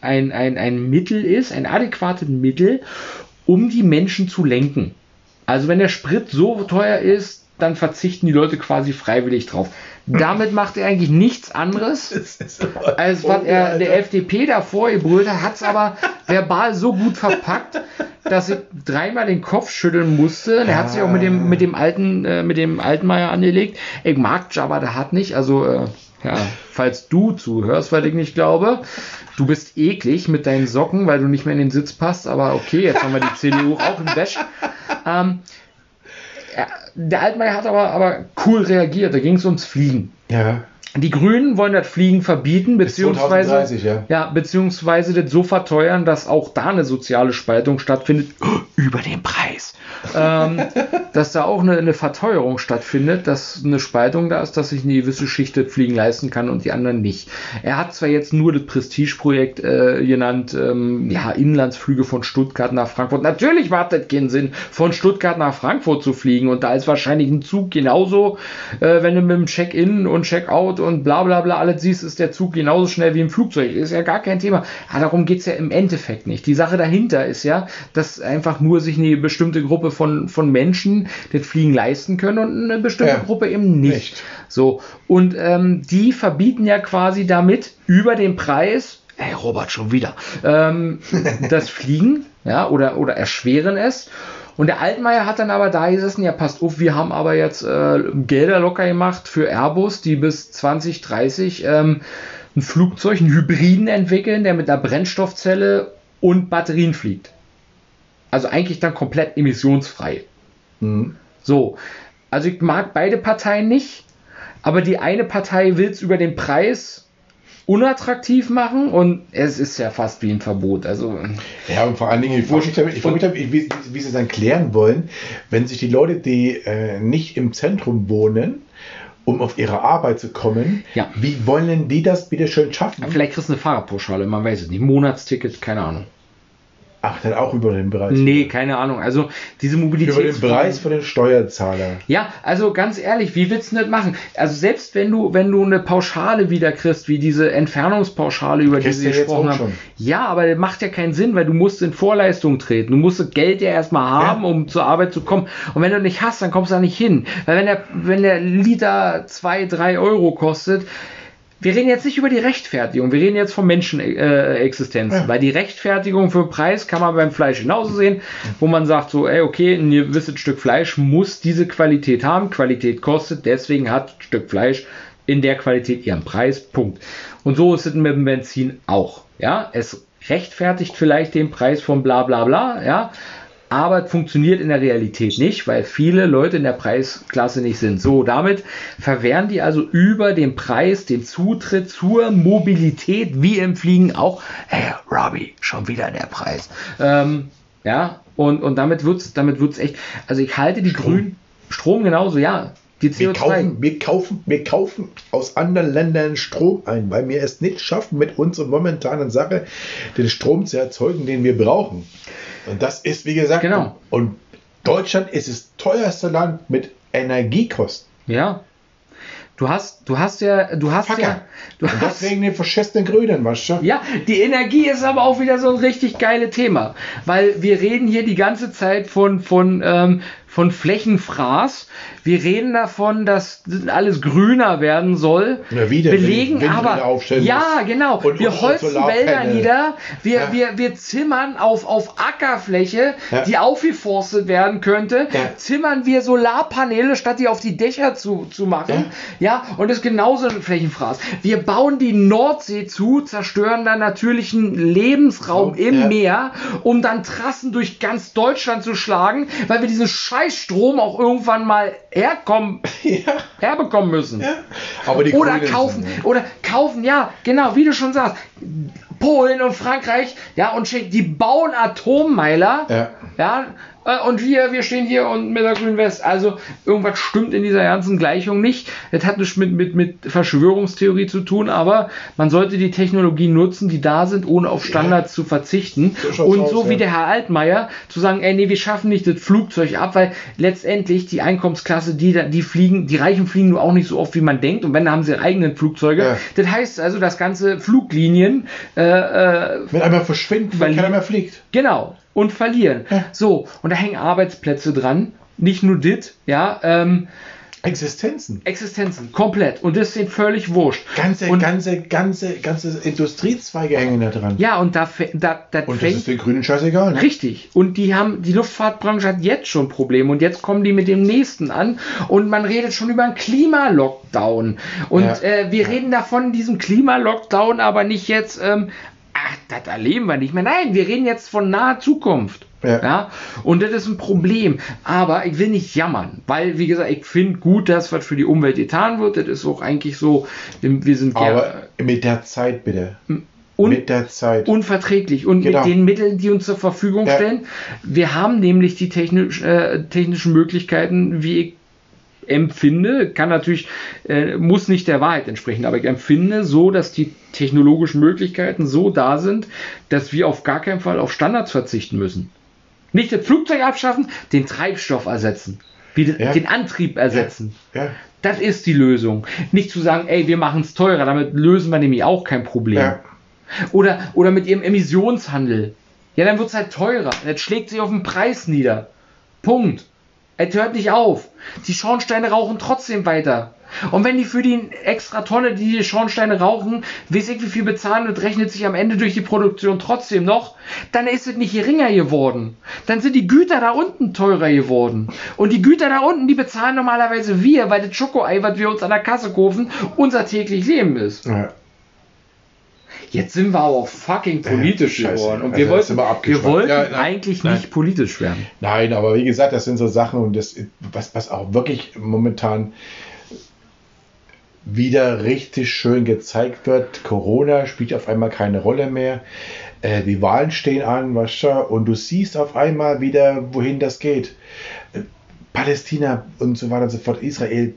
S1: ein, ein, ein Mittel ist, ein adäquates Mittel, um die Menschen zu lenken. Also wenn der Sprit so teuer ist, dann verzichten die Leute quasi freiwillig drauf. Damit macht er eigentlich nichts anderes, als was er der FDP davor gebrüllt hat, hat es aber verbal so gut verpackt, dass ich dreimal den Kopf schütteln musste. Er hat sich auch mit dem, mit dem alten, äh, mit dem Altmaier angelegt. Ich mag Jabba der hat nicht, also äh, ja, falls du zuhörst, weil ich nicht glaube, du bist eklig mit deinen Socken, weil du nicht mehr in den Sitz passt, aber okay, jetzt haben wir die CDU auch im Dash. Ähm, ja, der Altmaier hat aber, aber cool reagiert, da ging es ums Fliegen.
S2: Ja.
S1: Die Grünen wollen das Fliegen verbieten, beziehungsweise,
S2: 2030, ja.
S1: ja, beziehungsweise das so verteuern, dass auch da eine soziale Spaltung stattfindet, über den Preis. Ähm, dass da auch eine, eine Verteuerung stattfindet, dass eine Spaltung da ist, dass sich eine gewisse Schicht Fliegen leisten kann und die anderen nicht. Er hat zwar jetzt nur das Prestigeprojekt äh, genannt, ähm, ja, Inlandsflüge von Stuttgart nach Frankfurt. Natürlich macht das keinen Sinn, von Stuttgart nach Frankfurt zu fliegen und da ist wahrscheinlich ein Zug genauso, äh, wenn du mit dem Check-in und Check-out und bla bla bla alles siehst, ist der Zug genauso schnell wie im Flugzeug. Ist ja gar kein Thema. Aber darum geht's ja im Endeffekt nicht. Die Sache dahinter ist ja, dass einfach nur sich eine bestimmte Gruppe von, von Menschen das Fliegen leisten können und eine bestimmte
S2: Ja.
S1: Gruppe eben nicht.
S2: Nicht.
S1: So. Und ähm, die verbieten ja quasi damit über den Preis, ey Robert, schon wieder, ähm, das Fliegen, ja, oder, oder erschweren es. Und der Altmaier hat dann aber da gesessen, ja, passt auf, wir haben aber jetzt äh, Gelder locker gemacht für Airbus, die bis 2030 ähm, ein Flugzeug, einen Hybriden entwickeln, der mit einer Brennstoffzelle und Batterien fliegt. Also eigentlich dann komplett emissionsfrei.
S2: Mhm.
S1: So, also ich mag beide Parteien nicht, aber die eine Partei will es über den Preis unattraktiv machen und es ist ja fast wie ein Verbot. Also
S2: Ja, und vor allen Dingen, ich frage mich, damit- ich frage mich damit, wie, wie sie es dann klären wollen, wenn sich die Leute, die äh, nicht im Zentrum wohnen, um auf ihre Arbeit zu kommen,
S1: Ja.
S2: wie wollen die das bitte schön schaffen?
S1: vielleicht kriegst du eine Fahrradpauschale, man weiß es nicht. Monatsticket, keine Ahnung.
S2: Ach, dann auch über den Preis.
S1: Nee, keine Ahnung. Also diese Mobilität.
S2: Über den Preis für den Steuerzahler.
S1: Ja, also ganz ehrlich, wie willst du das machen? Also selbst wenn du, wenn du eine Pauschale wieder kriegst, wie diese Entfernungspauschale, über die sie
S2: jetzt
S1: gesprochen haben.
S2: schon.
S1: Ja, aber das macht ja keinen Sinn, weil du musst in Vorleistung treten. Du musst das Geld ja erstmal haben,
S2: Ja.
S1: um zur Arbeit zu kommen. Und wenn du nicht hast, dann kommst du da nicht hin. Weil wenn der, wenn der Liter zwei, drei Euro kostet, wir reden jetzt nicht über die Rechtfertigung, wir reden jetzt von Menschenexistenzen,
S2: Ja.
S1: weil die Rechtfertigung für Preis kann man beim Fleisch genauso sehen, wo man sagt so, ey, okay, ein gewisses Stück Fleisch muss diese Qualität haben, Qualität kostet, deswegen hat ein Stück Fleisch in der Qualität ihren Preis, Punkt. Und so ist es mit dem Benzin auch, ja, es rechtfertigt vielleicht den Preis von bla bla bla, ja, aber es funktioniert in der Realität nicht, weil viele Leute in der Preisklasse nicht sind. So, damit verwehren die also über den Preis den Zutritt zur Mobilität, wie im Fliegen auch. Hey, Robbie, schon wieder der Preis. Ähm, ja, und, und damit wird's, damit wird's echt, also ich halte die Grünen, Strom genauso, ja, die
S2: Wir
S1: CO2.
S2: kaufen, wir, kaufen, wir kaufen aus anderen Ländern Strom ein, weil wir es nicht schaffen, mit unserer momentanen Sache den Strom zu erzeugen, den wir brauchen. Und das ist, wie gesagt,
S1: Genau.
S2: und Deutschland ist das teuerste Land mit Energiekosten.
S1: Ja. Du hast, du hast ja, du hast ja,
S2: Facker.
S1: du
S2: Und
S1: hast,
S2: deswegen den verschissenen Grünen, weißt du?
S1: Ja, die Energie ist aber auch wieder so ein richtig geiles Thema, weil wir reden hier die ganze Zeit von von ähm, von Flächenfraß. Wir reden davon, dass alles grüner werden soll.
S2: Ja, wieder,
S1: belegen
S2: Windräder
S1: aber ja genau.
S2: Und-
S1: wir holzen. Wälder nieder. Wir
S2: Ja.
S1: wir wir zimmern auf auf Ackerfläche,
S2: Ja.
S1: die aufgeforstet werden könnte.
S2: Ja.
S1: Zimmern wir Solarpaneele, statt die auf die Dächer zu zu machen. Ja, und das ist genauso ein Flächenfraß. Wir bauen die Nordsee zu, zerstören dann natürlichen Lebensraum im
S2: Ja.
S1: Meer, um dann Trassen durch ganz Deutschland zu schlagen, weil wir diesen Scheißstrom auch irgendwann mal herkommen,
S2: Ja.
S1: herbekommen müssen.
S2: Aber die
S1: Oder kaufen,
S2: sind,
S1: oder kaufen, ja, genau, wie du schon sagst. Polen und Frankreich, ja, und die bauen Atommeiler,
S2: Ja.
S1: ja, und wir, wir stehen hier und mit der Grünen West. Also irgendwas stimmt in dieser ganzen Gleichung nicht. Das hat nichts mit, mit, mit Verschwörungstheorie zu tun, aber man sollte die Technologien nutzen, die da sind, ohne auf Standards zu verzichten.
S2: So
S1: und
S2: aus,
S1: so wie
S2: ja.
S1: der Herr Altmaier zu sagen, ey, nee, wir schaffen nicht das Flugzeug ab, weil letztendlich die Einkommensklasse, die, die fliegen, die Reichen fliegen nur auch nicht so oft, wie man denkt. Und wenn, dann haben sie ihre eigenen Flugzeuge.
S2: Ja.
S1: Das heißt also, dass ganze Fluglinien äh, äh,
S2: Wenn einmal verschwinden, weil
S1: Weil-
S2: keiner mehr fliegt.
S1: Genau. Und verlieren.
S2: Ja.
S1: So, und da hängen Arbeitsplätze dran. nicht nur dit, ja, ähm,
S2: Existenzen.
S1: Existenzen, komplett. Und das ist denen völlig wurscht.
S2: Ganze,
S1: und,
S2: ganze, ganze, ganze Industriezweige hängen da dran.
S1: Ja, und da, da, da
S2: Und das ist den Grünen scheißegal, ne?
S1: Richtig. Und die haben, die Luftfahrtbranche hat jetzt schon Probleme und jetzt kommen die mit dem nächsten an und man redet schon über einen Klimalockdown. Und
S2: Ja.
S1: äh, wir reden davon, diesem Klimalockdown, aber nicht jetzt, ähm, ach, das erleben wir nicht mehr. Nein, wir reden jetzt von naher Zukunft.
S2: Ja.
S1: und das ist ein Problem. Aber ich will nicht jammern, weil, wie gesagt, ich finde gut, dass was für die Umwelt getan wird. Das ist auch eigentlich so, wir sind ja
S2: Aber mit der Zeit bitte.
S1: un
S2: mit der Zeit.
S1: unverträglich und
S2: Genau.
S1: mit den Mitteln, die uns zur Verfügung
S2: Ja.
S1: stellen. Wir haben nämlich die technisch, äh, technischen Möglichkeiten, wie ich empfinde, kann natürlich, äh, muss nicht der Wahrheit entsprechen, aber ich empfinde so, dass die technologischen Möglichkeiten so da sind, dass wir auf gar keinen Fall auf Standards verzichten müssen. Nicht das Flugzeug abschaffen, den Treibstoff ersetzen, wie den,
S2: Ja.
S1: den Antrieb ersetzen.
S2: ja.
S1: Das ist die Lösung. Nicht zu sagen, ey, wir machen es teurer, damit lösen wir nämlich auch kein Problem.
S2: Ja.
S1: Oder, oder mit ihrem Emissionshandel. Ja, dann wird es halt teurer. Das schlägt sich auf den Preis nieder. Punkt. Es hört nicht auf. Die Schornsteine rauchen trotzdem weiter. Und wenn die für die extra Tonne, die die Schornsteine rauchen, weiß ich wie viel bezahlen und rechnet sich am Ende durch die Produktion trotzdem noch, dann ist es nicht geringer geworden. Dann sind die Güter da unten teurer geworden. Und die Güter da unten, die bezahlen normalerweise wir, weil das Schokoei, was wir uns an der Kasse kaufen, unser täglich Leben ist.
S2: ja.
S1: Jetzt sind wir aber auch fucking politisch
S2: Scheiße.
S1: geworden. Und
S2: Also
S1: wir
S2: jetzt
S1: wollten,
S2: wir
S1: wollten
S2: Ja, nein.
S1: eigentlich
S2: Nein.
S1: nicht politisch werden.
S2: Nein, aber wie gesagt, das sind so Sachen und das, was, was auch wirklich momentan wieder richtig schön gezeigt wird. Corona spielt auf einmal keine Rolle mehr. Äh, die Wahlen stehen an, weißt du, und du siehst auf einmal wieder, wohin das geht. Äh, Palästina und so weiter und so fort, Israel.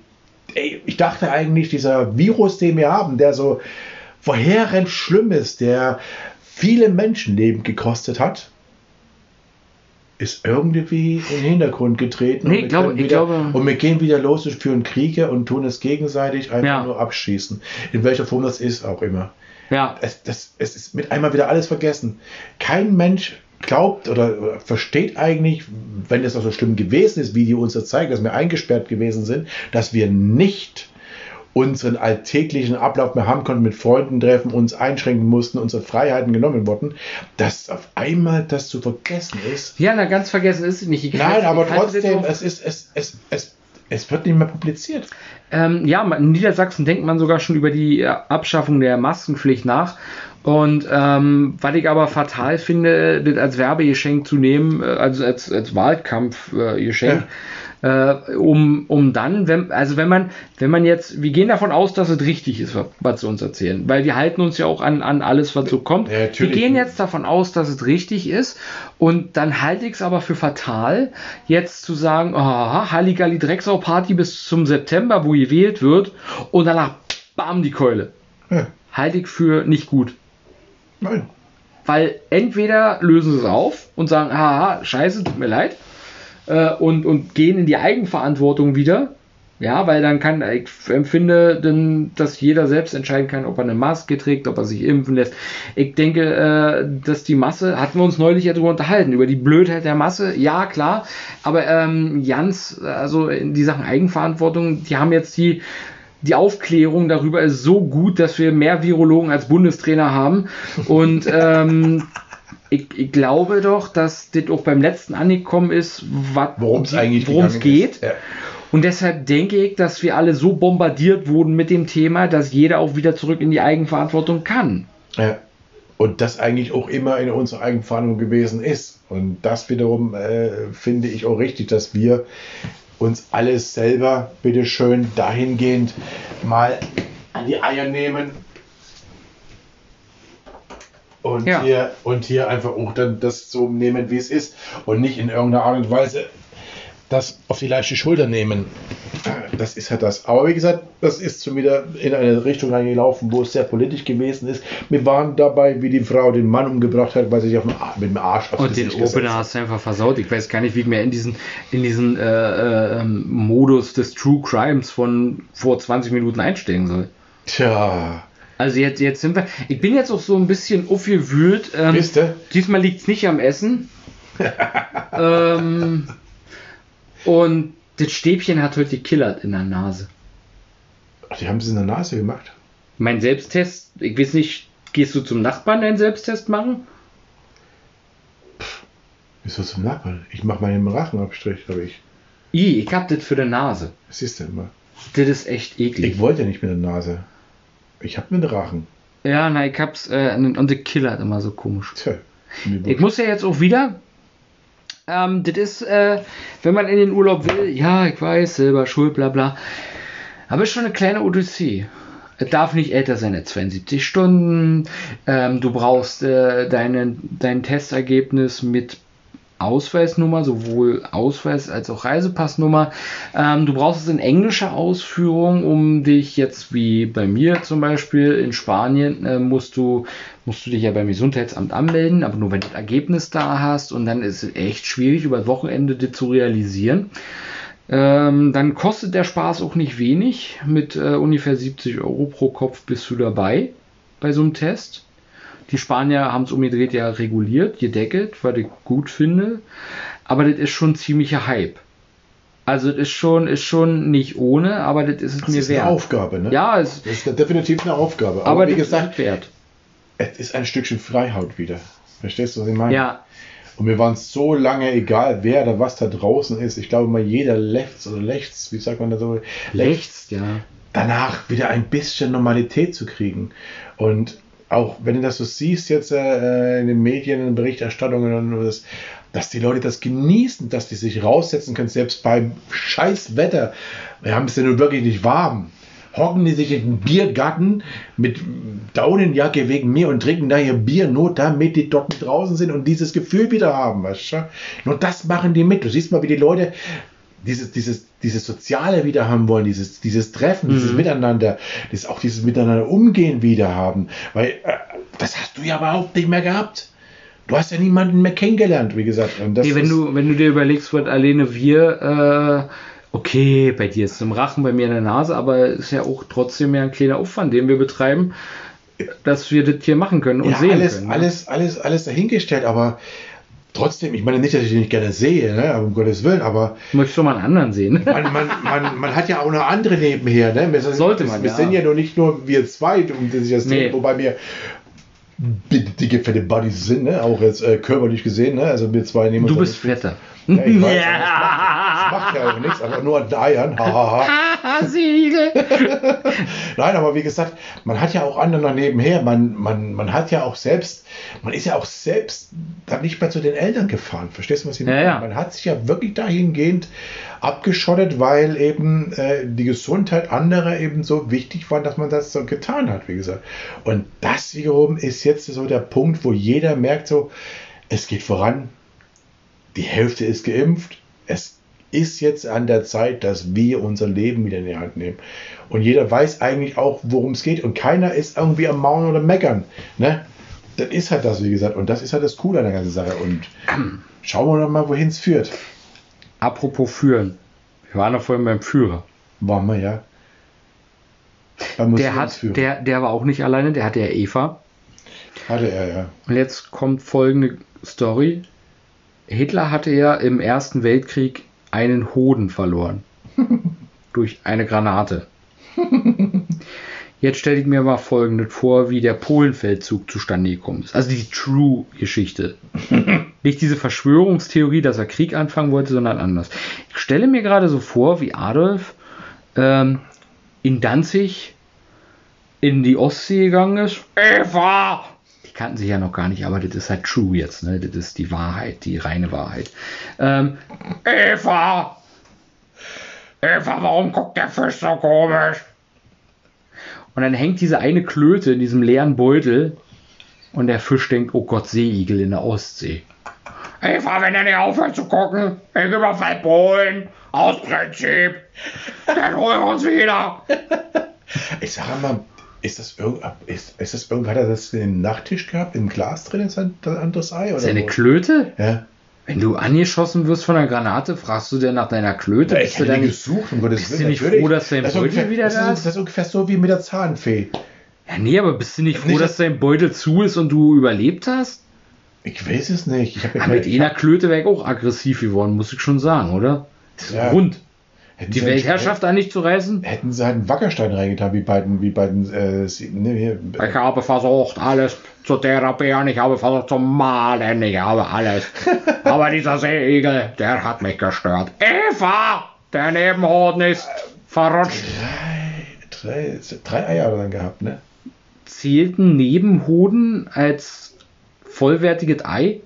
S2: Ey, ich dachte eigentlich, dieser Virus, den wir haben, der so verheerend schlimm ist, der viele Menschenleben gekostet hat, ist irgendwie in den Hintergrund getreten.
S1: Nee,
S2: und wir
S1: glaube-
S2: wieder,
S1: glaube-
S2: Und wir gehen wieder los und führen Kriege und tun es gegenseitig einfach
S1: Ja.
S2: nur abschießen. In welcher Form das ist, auch immer.
S1: Ja,
S2: Es, das, es ist mit einmal wieder alles vergessen. Kein Mensch glaubt oder, oder versteht eigentlich, wenn es auch so schlimm gewesen ist, wie die uns das zeigen, dass wir eingesperrt gewesen sind, dass wir nicht unseren alltäglichen Ablauf mehr haben konnten, mit Freunden treffen, uns einschränken mussten, unsere Freiheiten genommen wurden, dass auf einmal das zu vergessen ist.
S1: ja, na, ganz vergessen ist es nicht. Ich
S2: Nein, aber trotzdem, es ist, es, es, es, es wird nicht mehr publiziert.
S1: Ähm, ja, in Niedersachsen denkt man sogar schon über die äh, Abschaffung der Maskenpflicht nach. Und ähm, was ich aber fatal finde, das als Werbegeschenk zu nehmen, äh, also als, als Wahlkampfgeschenk, äh, äh, um, um dann, wenn, also wenn man, wenn man jetzt, wir gehen davon aus, dass es richtig ist, was, sie uns erzählen, weil wir halten uns ja auch an, an alles, was so kommt.
S2: Ja,
S1: wir gehen jetzt davon aus, dass es richtig ist und dann halte ich es aber für fatal, jetzt zu sagen, oh, Halligalli Drecksau Party bis zum September, wo gewählt wird und danach bam die Keule.
S2: Ja.
S1: Halte ich für nicht gut.
S2: Nein.
S1: Weil entweder lösen sie es auf und sagen, haha, scheiße, tut mir leid, äh, und, und gehen in die Eigenverantwortung wieder. Ja, weil dann kann, ich empfinde, denn, dass jeder selbst entscheiden kann, ob er eine Maske trägt, ob er sich impfen lässt. Ich denke, äh, dass die Masse, hatten wir uns neulich ja darüber unterhalten, über die Blödheit der Masse, ja, klar, aber ähm, Jans, also die Sachen Eigenverantwortung, die haben jetzt die, die Aufklärung darüber ist so gut, dass wir mehr Virologen als Bundestrainer haben. Und ähm, ich, ich glaube doch, dass das auch beim letzten angekommen ist,
S2: Worum es eigentlich
S1: worum es geht.
S2: Ja.
S1: Und deshalb denke ich, dass wir alle so bombardiert wurden mit dem Thema, dass jeder auch wieder zurück in die Eigenverantwortung kann.
S2: Ja. Und das eigentlich auch immer in unserer Eigenverantwortung gewesen ist. Und das wiederum äh, finde ich auch richtig, dass wir uns alles selber bitteschön dahingehend mal an die Eier nehmen. Und,
S1: Ja.
S2: hier, und hier einfach auch dann das so nehmen, wie es ist. Und nicht in irgendeiner Art und Weise das auf die leichte Schulter nehmen. Das ist halt das. Aber wie gesagt, das ist schon wieder in eine Richtung reingelaufen, wo es sehr politisch gewesen ist. Wir waren dabei, wie die Frau den Mann umgebracht hat, weil sie sich auf dem Ar mit dem Arsch aufs
S1: Und den Opener hast du einfach versaut. Ich weiß gar nicht, wie ich mir in diesen, in diesen äh, äh, ähm, Modus des True Crimes von vor 20 Minuten einsteigen soll.
S2: Tja,
S1: Also jetzt, jetzt sind wir. Ich bin jetzt auch so ein bisschen aufgewühlt. Ähm? Diesmal liegt es nicht am Essen. ähm, Und das Stäbchen hat heute gekillert in der Nase.
S2: Ach, die haben es in der Nase gemacht.
S1: Mein Selbsttest, ich weiß nicht, gehst du zum Nachbarn deinen Selbsttest machen?
S2: Wieso zum Nachbarn? Ich mache meinen Rachenabstrich, habe ich.
S1: I, ich hab das für die Nase.
S2: Was ist denn mal?
S1: Das ist echt eklig.
S2: Ich wollte nicht mit der Nase. Ich habe mit Rachen.
S1: ja, nein, ich hab's, äh, und der killert immer so komisch.
S2: Tja.
S1: Ich muss ja jetzt auch wieder. Ähm, das ist, äh, wenn man in den Urlaub will, ja, ich weiß, selber schuld, bla bla. Aber ist schon eine kleine Odyssee. Es darf nicht älter sein als 72 Stunden. Ähm, du brauchst äh, deine, dein Testergebnis mit Ausweisnummer, sowohl Ausweis als auch Reisepassnummer. Ähm, du brauchst es in englischer Ausführung, um dich jetzt wie bei mir zum Beispiel in Spanien äh, musst du musst du dich ja beim Gesundheitsamt anmelden, aber nur wenn du das Ergebnis da hast und dann ist es echt schwierig über das Wochenende das zu realisieren. Ähm, dann kostet der Spaß auch nicht wenig. Mit äh, ungefähr 70 Euro pro Kopf bist du dabei bei so einem Test. Die Spanier haben es umgedreht ja reguliert, gedeckelt, was ich gut finde. Aber das ist schon ziemlicher Hype. Also das ist schon, ist schon nicht ohne, aber das ist es
S2: Das
S1: mir
S2: ist
S1: wert.
S2: eine Aufgabe, ne?
S1: Ja, es,
S2: Das ist definitiv eine Aufgabe. Aber,
S1: aber
S2: wie
S1: das
S2: gesagt,
S1: ist es wert.
S2: es ist ein Stückchen Freihaut wieder. Verstehst du, was ich meine?
S1: Ja,
S2: Und mir waren es so lange egal, wer oder was da draußen ist. Ich glaube mal, jeder lechts oder lechts, wie sagt man da so,
S1: rechts, ja.
S2: danach wieder ein bisschen Normalität zu kriegen. Und auch wenn du das so siehst jetzt äh, in den Medien, in Berichterstattungen, und das, dass die Leute das genießen, dass die sich raussetzen können, selbst beim scheiß Wetter. Wir haben es ja nun wirklich nicht warm. Hocken die sich in den Biergarten mit Daunenjacke wegen mir und trinken da ihr Bier, nur damit die dort draußen sind und dieses Gefühl wieder haben. Weißt du? Nur das machen die mit. Du siehst mal, wie die Leute dieses, dieses, dieses Soziale wieder haben wollen, dieses, dieses Treffen, dieses Miteinander, das, auch dieses Miteinander umgehen wieder haben. Weil äh, das hast du ja überhaupt nicht mehr gehabt. Du hast ja niemanden mehr kennengelernt, wie gesagt.
S1: Nee, wenn du, wenn du dir überlegst, was alleine wir, äh, okay, bei dir ist es im Rachen, bei mir in der Nase, aber ist ja auch trotzdem ja ein kleiner Aufwand, den wir betreiben, dass wir das hier machen können und
S2: ja,
S1: sehen
S2: alles,
S1: können. ne?
S2: alles, alles, alles dahingestellt, aber trotzdem, ich meine nicht, dass ich den nicht gerne sehe, ne, aber um Gottes Willen, aber
S1: Möchtest du mal einen anderen sehen?
S2: man, man, man, man hat ja auch noch andere nebenher, ne? Wir,
S1: Sollte man,
S2: wir
S1: ja.
S2: sind ja nur nicht nur wir zwei, um die sich das
S1: Nee.
S2: nee. wobei wir dicke, fette Buddies sind, ne? Auch jetzt äh, körperlich gesehen, ne? Also wir zwei nehmen
S1: Du bist fetter.
S2: Ja, ich weiß, das, macht, das macht ja auch nichts, aber nur an Eiern. Hahaha.
S1: Siegel.
S2: Nein, aber wie gesagt, man hat ja auch andere noch nebenher. Man, man, man hat ja auch selbst, man ist ja auch selbst dann nicht mehr zu den Eltern gefahren. Verstehst du, was ich
S1: Ja,
S2: meine?
S1: ja.
S2: Man hat sich ja wirklich dahingehend abgeschottet, weil eben äh, die Gesundheit anderer eben so wichtig war, dass man das so getan hat, wie gesagt. Und das wiederum ist jetzt so der Punkt, wo jeder merkt so, es geht voran, die Hälfte ist geimpft, es ist jetzt an der Zeit, dass wir unser Leben wieder in die Hand nehmen. Und jeder weiß eigentlich auch, worum es geht. Und keiner ist irgendwie am Mauern oder Meckern. Ne? Das ist halt das, wie gesagt. Und das ist halt das Coole an der ganzen Sache. Und schauen wir doch mal, wohin es führt.
S1: Apropos führen. Wir waren noch vorhin beim Führer.
S2: Waren wir ja.
S1: Der, hat, der, der war auch nicht alleine, der hatte ja Eva.
S2: Hatte er, ja.
S1: Und jetzt kommt folgende Story. Hitler hatte ja im Ersten Weltkrieg einen Hoden verloren. durch eine Granate. Jetzt stelle ich mir mal folgendes vor, wie der Polenfeldzug zustande gekommen ist. Also die True-Geschichte. Nicht diese Verschwörungstheorie, dass er Krieg anfangen wollte, sondern anders. Ich stelle mir gerade so vor, wie Adolf ähm, in Danzig in die Ostsee gegangen ist. Eva! Kannten sich ja noch gar nicht, aber das ist halt true jetzt, ne? Das ist die Wahrheit, die reine Wahrheit. Ähm, Eva! Eva, warum guckt der Fisch so komisch? Und dann hängt diese eine Klöte in diesem leeren Beutel und der Fisch denkt, oh Gott, Seeigel in der Ostsee. Eva, wenn er nicht aufhört zu gucken, ich überfall Polen. Aus Prinzip. Dann holen wir uns wieder.
S2: Ich sage mal, ist das, irgend, ist, ist das irgend, hat er das in den Nachttisch gehabt, im Glas drin, das anderes Ei? Oder
S1: Ist er eine
S2: wo?
S1: Klöte?
S2: Ja.
S1: Wenn du angeschossen wirst von einer Granate, fragst du dir nach deiner Klöte?
S2: Ich
S1: Bist du dann
S2: gesucht, um Gottes
S1: bist du nicht froh, dass dein
S2: das ist
S1: Beutel
S2: ungefähr,
S1: wieder
S2: das
S1: da
S2: ist?
S1: ist?
S2: Das ist ungefähr so wie mit der Zahnfee.
S1: ja, nee, aber bist du nicht froh,
S2: Nicht,
S1: dass dein Beutel zu ist und du überlebt hast?
S2: Ich weiß es nicht. Ich
S1: Ja, mit einer Klöte wäre ich auch aggressiv geworden, muss ich schon sagen, oder?
S2: Ja.
S1: Rund.
S2: Hätten
S1: Die
S2: sie-
S1: Weltherrschaft da nicht zu reißen?
S2: Hätten sie halt einen Wackerstein reingetan, wie beiden, wie beiden, äh, sie- ne, hier,
S1: Ich habe versucht, alles zu therapieren, ich habe versucht zu malen, ich habe alles. Aber dieser Seeigel, der hat mich gestört. Eva! Der Nebenhoden ist verrutscht.
S2: drei, drei Eier hat er dann gehabt, ne?
S1: Zählten Nebenhoden als vollwertiges Ei?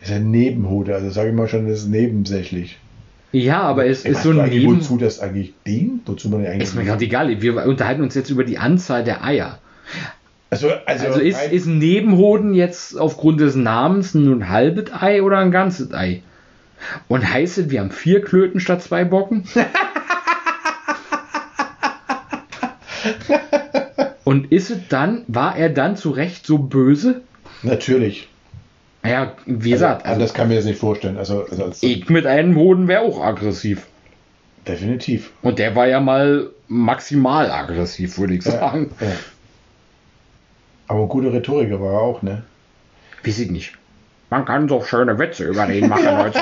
S2: Das ist ein Nebenhoder, also sage ich mal schon, das ist nebensächlich.
S1: Ja, aber es
S2: Ich
S1: ist so ein Neben...
S2: wozu das eigentlich dient, wozu man eigentlich.
S1: Ist mir gerade egal, wir unterhalten uns jetzt über die Anzahl der Eier.
S2: Also, also,
S1: Also ist, ein Nebenhoden jetzt aufgrund des Namens nur ein halbes Ei oder ein ganzes Ei? Und heißt es, wir haben vier Klöten statt zwei Bocken? Und ist es dann, war er dann zu Recht so böse?
S2: natürlich.
S1: Naja, wie gesagt, also
S2: Anders kann mir das nicht vorstellen. Also, also als,
S1: ich mit einem Hoden wäre auch aggressiv.
S2: definitiv.
S1: Und der war ja mal maximal aggressiv, würde ich sagen.
S2: Ja. Aber ein guter Rhetoriker war er auch, ne?
S1: Weiß ich nicht. Man kann so schöne Witze über den machen heute.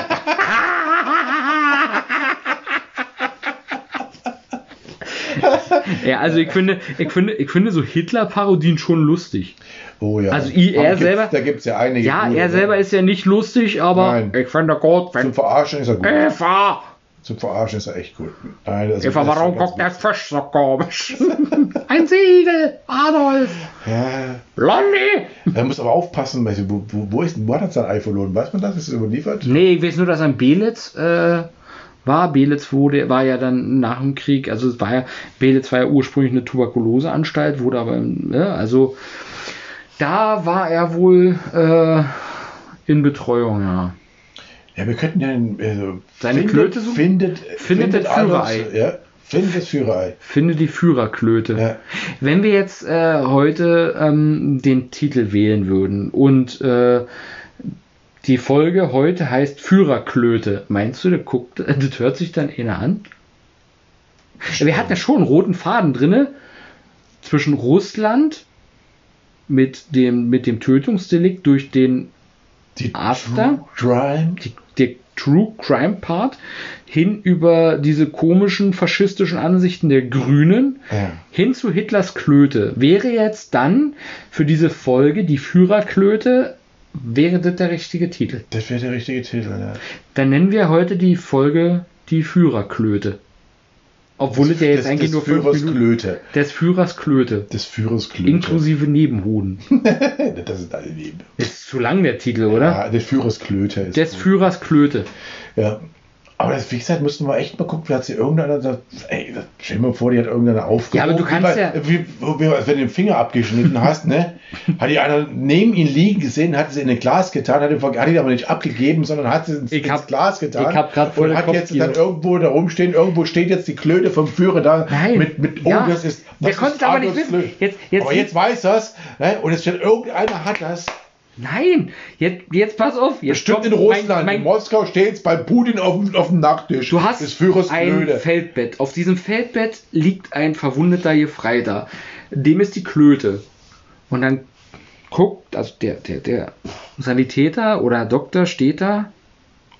S1: ja, also ich finde, ich finde, ich finde so Hitler-Parodien schon lustig.
S2: Oh ja.
S1: Also i- er
S2: Aber gibt's-
S1: selber-
S2: Da gibt es ja einige.
S1: Ja,
S2: gute,
S1: er selber ist ja nicht lustig, aber
S2: Nein.
S1: ich finde gut, wenn
S2: Zum Verarschen ist er gut.
S1: Eva,
S2: Zum Verarschen ist er echt gut. Nein,
S1: Eva,
S2: das ist
S1: warum guckt der Fisch so komisch? Ein Siegel, Adolf,
S2: Ja,
S1: Blondie.
S2: er muss aber aufpassen, wo, wo, wo, ist, wo hat er sein Ei verloren? Weiß man das? Ist es überliefert?
S1: Nee, ich weiß nur, dass er in Belitz äh, war. Belitz wurde, war ja dann nach dem Krieg, also es war ja, Belitz war ja ursprünglich eine Tuberkuloseanstalt, wurde aber, ne, also da war er wohl äh, in Betreuung, ja.
S2: Ja, wir könnten ja also,
S1: Seine Klöte suchen?
S2: Findet,
S1: Findet das Führerei.
S2: Ja, findet das Führerei.
S1: Finde die Führerklöte.
S2: Ja.
S1: Wenn wir jetzt äh, heute ähm, den Titel wählen würden und äh, die Folge heute heißt Führerklöte, meinst du, das, guckt, das hört sich dann einer an? Wir hatten ja schon einen roten Faden drinne zwischen Russland mit dem, mit dem Tötungsdelikt durch den
S2: Die
S1: After?
S2: True Crime.
S1: die, der True Crime Part hin über diese komischen faschistischen Ansichten der Grünen
S2: Ja.
S1: hin zu Hitlers Klöte. Wäre jetzt dann für diese Folge die Führerklöte, wäre das der richtige Titel.
S2: Das wäre der richtige Titel, ja.
S1: Dann nennen wir heute die Folge die Führerklöte. Obwohl es ja jetzt
S2: des,
S1: eigentlich
S2: des
S1: nur fünf
S2: Führers
S1: Minuten
S2: Klöte.
S1: des Führers Klöte.
S2: Des Führers Klöte.
S1: Inklusive Nebenhoden.
S2: das ist alle Liebe.
S1: Ist zu lang der Titel, oder?
S2: Ja, des Führers Klöte. Ist
S1: Des
S2: gut.
S1: Führers Klöte.
S2: Ja. Aber das, wie gesagt, mussten wir echt mal gucken, vielleicht hat sie irgendeiner sagt, ey, stell dir mal vor, die hat irgendeiner aufgehoben.
S1: Ja, aber du kannst
S2: wie,
S1: ja-
S2: Wie, wie, als wenn du den Finger abgeschnitten hast, ne? Hat die einer neben ihn liegen gesehen, hat sie in ein Glas getan, hat ihn, hat ihn aber nicht abgegeben, sondern hat sie ins,
S1: Ich
S2: ins
S1: hab-
S2: Glas getan.
S1: ich hab grad
S2: Und hat
S1: Kopf
S2: jetzt
S1: hier.
S2: dann irgendwo da rumstehen, irgendwo steht jetzt die Klöte vom Führer da.
S1: Nein.
S2: Mit, mit oh,
S1: Ja.
S2: das ist.
S1: Der
S2: Das
S1: konnte
S2: ist
S1: es aber nicht wissen. Jetzt- jetzt-
S2: aber jetzt weiß das, ne? Und jetzt steht irgendeiner hat das.
S1: Nein, jetzt, jetzt pass auf. Jetzt
S2: Bestimmt in Russland,
S1: Mein, mein,
S2: in Moskau steht es bei Putin auf dem, auf dem Nachttisch.
S1: Du hast
S2: des Führers
S1: ein
S2: Klöte.
S1: Feldbett. Auf diesem Feldbett liegt ein verwundeter Gefreiter. Dem ist die Klöte. Und dann guckt, also der, der, der Sanitäter oder Doktor steht da.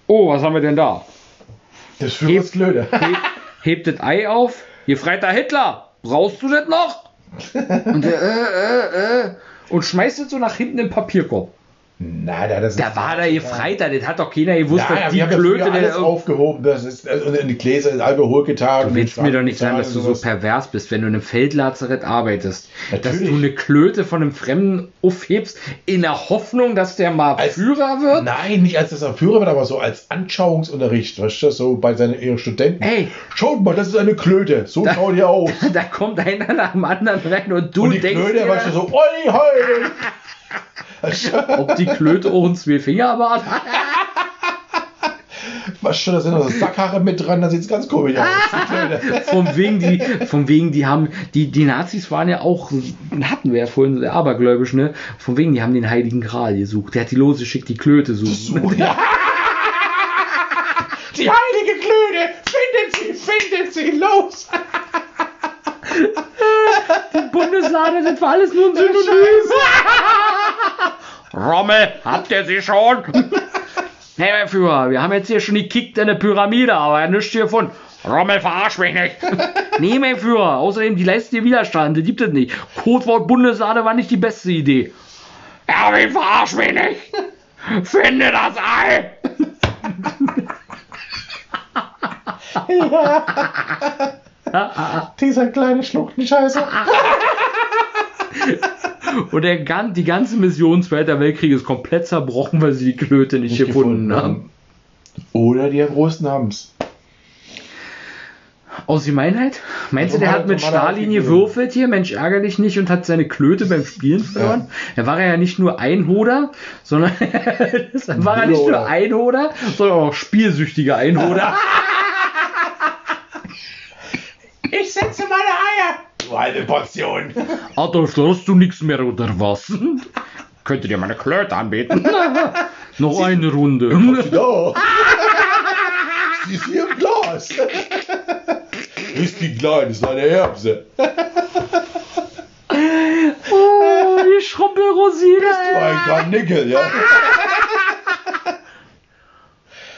S1: Oh, was haben wir denn da?
S2: Des Führers Klöte.
S1: Heb, hebt das Ei auf. Gefreiter Hitler, brauchst du das noch? Und der, äh, äh, äh, und schmeißt es so nach hinten im Papierkorb.
S2: Na, da, das
S1: Da war der Gefreiter, das hat doch keiner gewusst,
S2: Nein,
S1: dass die
S2: früher
S1: der
S2: alles aufgehoben. Das ist also in die Gläser in Alkohol getan.
S1: Du willst mir doch nicht sagen, dass du so pervers bist, wenn du in einem Feldlazarett arbeitest. Dass
S2: Natürlich.
S1: du eine Klöte von einem Fremden aufhebst, in der Hoffnung, dass der mal
S2: Als-
S1: Führer wird?
S2: Nein, nicht als das er Führer wird, aber so als Anschauungsunterricht. Weißt du, so bei seinen ihren Studenten.
S1: Ey.
S2: Schaut mal, das ist eine Klöte. So schaut ihr aus.
S1: Da kommt einer nach dem anderen rein und du
S2: Und die
S1: denkst
S2: Klöte,
S1: dir,
S2: weißt du, so, oi, hoi.
S1: Ob die Klöte auch einen Zwölffingerbart hat.
S2: weißt du, da sind noch so Sackhaare mit dran, da sieht es ganz komisch aus. Die.
S1: Von wegen, die, von wegen, die haben, die, die Nazis waren ja auch, hatten wir ja vorhin, abergläubisch, ne? Von wegen, die haben den Heiligen Gral gesucht. Der hat die losgeschickt, die Klöte suchen.
S2: Ja. Die heilige Klöte, findet sie, findet sie, los.
S1: Bundeslade, das war alles nur ein Synonym. Rommel, habt ihr sie schon? Hey, mein Führer, wir haben jetzt hier schon gekickt in eine Pyramide, aber nichts hier von. Rommel, verarsch mich nicht. nee, mein Führer, außerdem, die leistet dir Widerstand, die gibt es nicht. Codewort Bundeslade war nicht die beste Idee. Erwin, verarsch mich nicht. Finde das Ei.
S2: Dieser kleine Schluchtenscheißer.
S1: Und der, gan- die ganze Mission Zweiter Weltkrieg ist komplett zerbrochen, weil sie die Klöte nicht,
S2: Nicht
S1: gefunden,
S2: gefunden
S1: haben.
S2: Oder die Großen haben's.
S1: Aus Gemeinheit? Meinst du,
S2: Also
S1: der
S2: mal-
S1: hat mit Stalin gewürfelt hier? Mensch, ärger dich nicht und hat seine Klöte beim Spielen verloren? Da war er ja nicht nur Einhoder, sondern da war er nicht nur
S2: Hoder.
S1: Einhoder, sondern auch spielsüchtiger Einhoder.
S2: Ich setze meine Eier. Du alte Portion.
S1: Adolf, da hast du nichts mehr oder was? Könntet ihr meine Klöte anbeten? Noch eine Runde.
S2: Da. Sie ist hier im Glas. Ist die klein, ist eine Erbse.
S1: Oh, die Schrumpelrosine.
S2: Ein Karnickel, ja.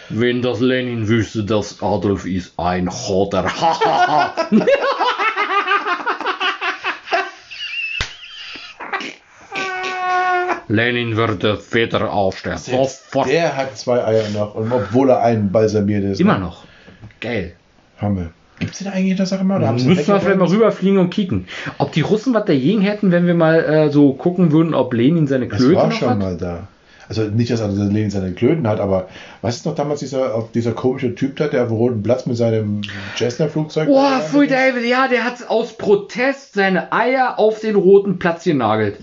S1: Wenn das Lenin wüsste, dass Adolf ist ein Choder. Lenin würde Väter aufstehen. Sofort.
S2: Der hat zwei Eier noch, und obwohl er einen balsamiert ist.
S1: Immer noch. Geil.
S2: Haben wir. Gibt's den eigentlich der Sache mal? Oder
S1: Müssen wir vielleicht mal rüberfliegen und kicken. Ob die Russen was dagegen hätten, wenn wir mal äh, so gucken würden, ob Lenin seine
S2: Das
S1: Klöte
S2: war
S1: noch
S2: schon
S1: hat?
S2: mal da. Also nicht, dass also Lenin seine Klöten hat, aber was ist noch damals dieser, dieser komische Typ da, der auf dem Roten Platz mit seinem Cessna-Flugzeug?
S1: Boah, Free? David, ja, der hat aus Protest seine Eier auf den roten Platz genagelt.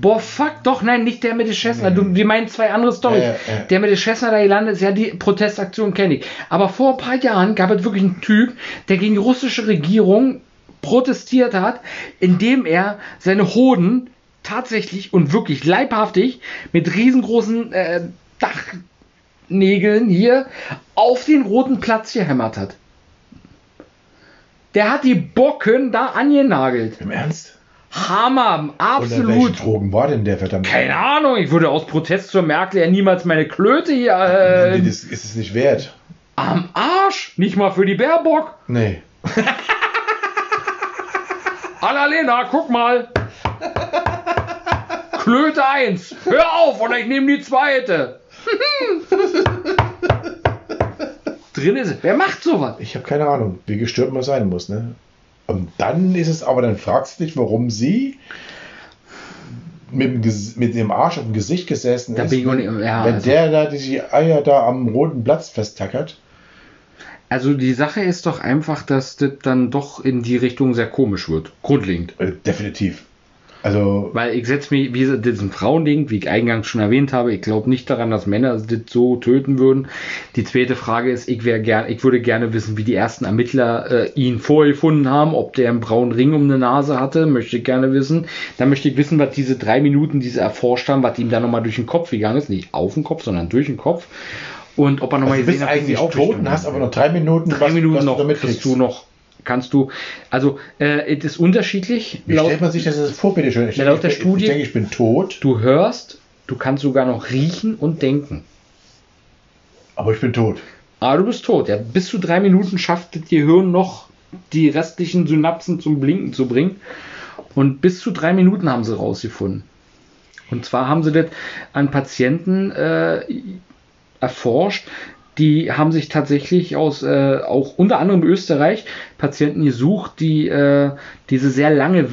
S1: Boah, fuck, doch, nein, nicht der mit der Cessna. Du, die meinen zwei andere Storys.
S2: Ja, ja.
S1: Der mit der Cessna da gelandet ist, ja, die Protestaktion kenne ich. Aber vor ein paar Jahren gab es wirklich einen Typ, der gegen die russische Regierung protestiert hat, indem er seine Hoden tatsächlich und wirklich leibhaftig mit riesengroßen äh, Dachnägeln hier auf den roten Platz gehämmert hat. Der hat die Bocken da angenagelt.
S2: Im Ernst?
S1: Hammer, absolut.
S2: welche Drogen war denn der verdammt?
S1: Keine Ahnung, ich würde aus Protest zur Merkel ja niemals meine Klöte hier
S2: Nee,
S1: äh,
S2: das ist es nicht wert.
S1: am Arsch. Nicht mal für die Baerbock.
S2: Nee.
S1: Annalena, guck mal. Klöte 1. Hör auf oder ich nehme die zweite. Drin ist es. Wer macht sowas?
S2: Ich habe keine Ahnung, wie gestört man sein muss, ne? Und dann ist es, aber dann fragst du dich, warum sie mit dem, mit dem Arsch auf dem Gesicht gesessen
S1: Da
S2: ist.
S1: nicht- ja,
S2: wenn
S1: also-
S2: der da die Eier da am roten Platz festtackert.
S1: Also die Sache ist doch einfach, dass das dann doch in die Richtung sehr komisch wird. Grundlegend.
S2: Äh, definitiv. Also,
S1: Weil ich setze mich, wie ein Frauending, wie ich eingangs schon erwähnt habe. Ich glaube nicht daran, dass Männer das so töten würden. Die zweite Frage ist, ich, wär gern, ich würde gerne wissen, wie die ersten Ermittler äh, ihn vorgefunden haben, ob der einen braunen Ring um eine Nase hatte, möchte ich gerne wissen. Dann möchte ich wissen, was diese drei Minuten, die sie erforscht haben, was ihm da nochmal durch den Kopf gegangen ist. Nicht auf den Kopf, sondern durch den Kopf. Und ob er nochmal
S2: also du bist eigentlich tot und hast aber noch drei Minuten,
S1: drei Minuten
S2: was
S1: noch,
S2: du
S1: kriegst. du noch, kannst du, also äh, es ist unterschiedlich.
S2: Wie stellt man sich das jetzt vor, bitte schön? Ich,
S1: laut der
S2: ich,
S1: Studie-
S2: ich denke, ich bin tot,
S1: Du hörst, du kannst sogar noch riechen und denken.
S2: aber ich bin tot.
S1: Aber du bist tot. Ja, bis zu drei Minuten schafft das Gehirn noch, die restlichen Synapsen zum Blinken zu bringen. Und bis zu drei Minuten haben sie rausgefunden. Und zwar haben sie das an Patienten äh, erforscht. Die haben sich tatsächlich aus, äh, auch unter anderem Österreich, Patienten gesucht, die äh, diese sehr lange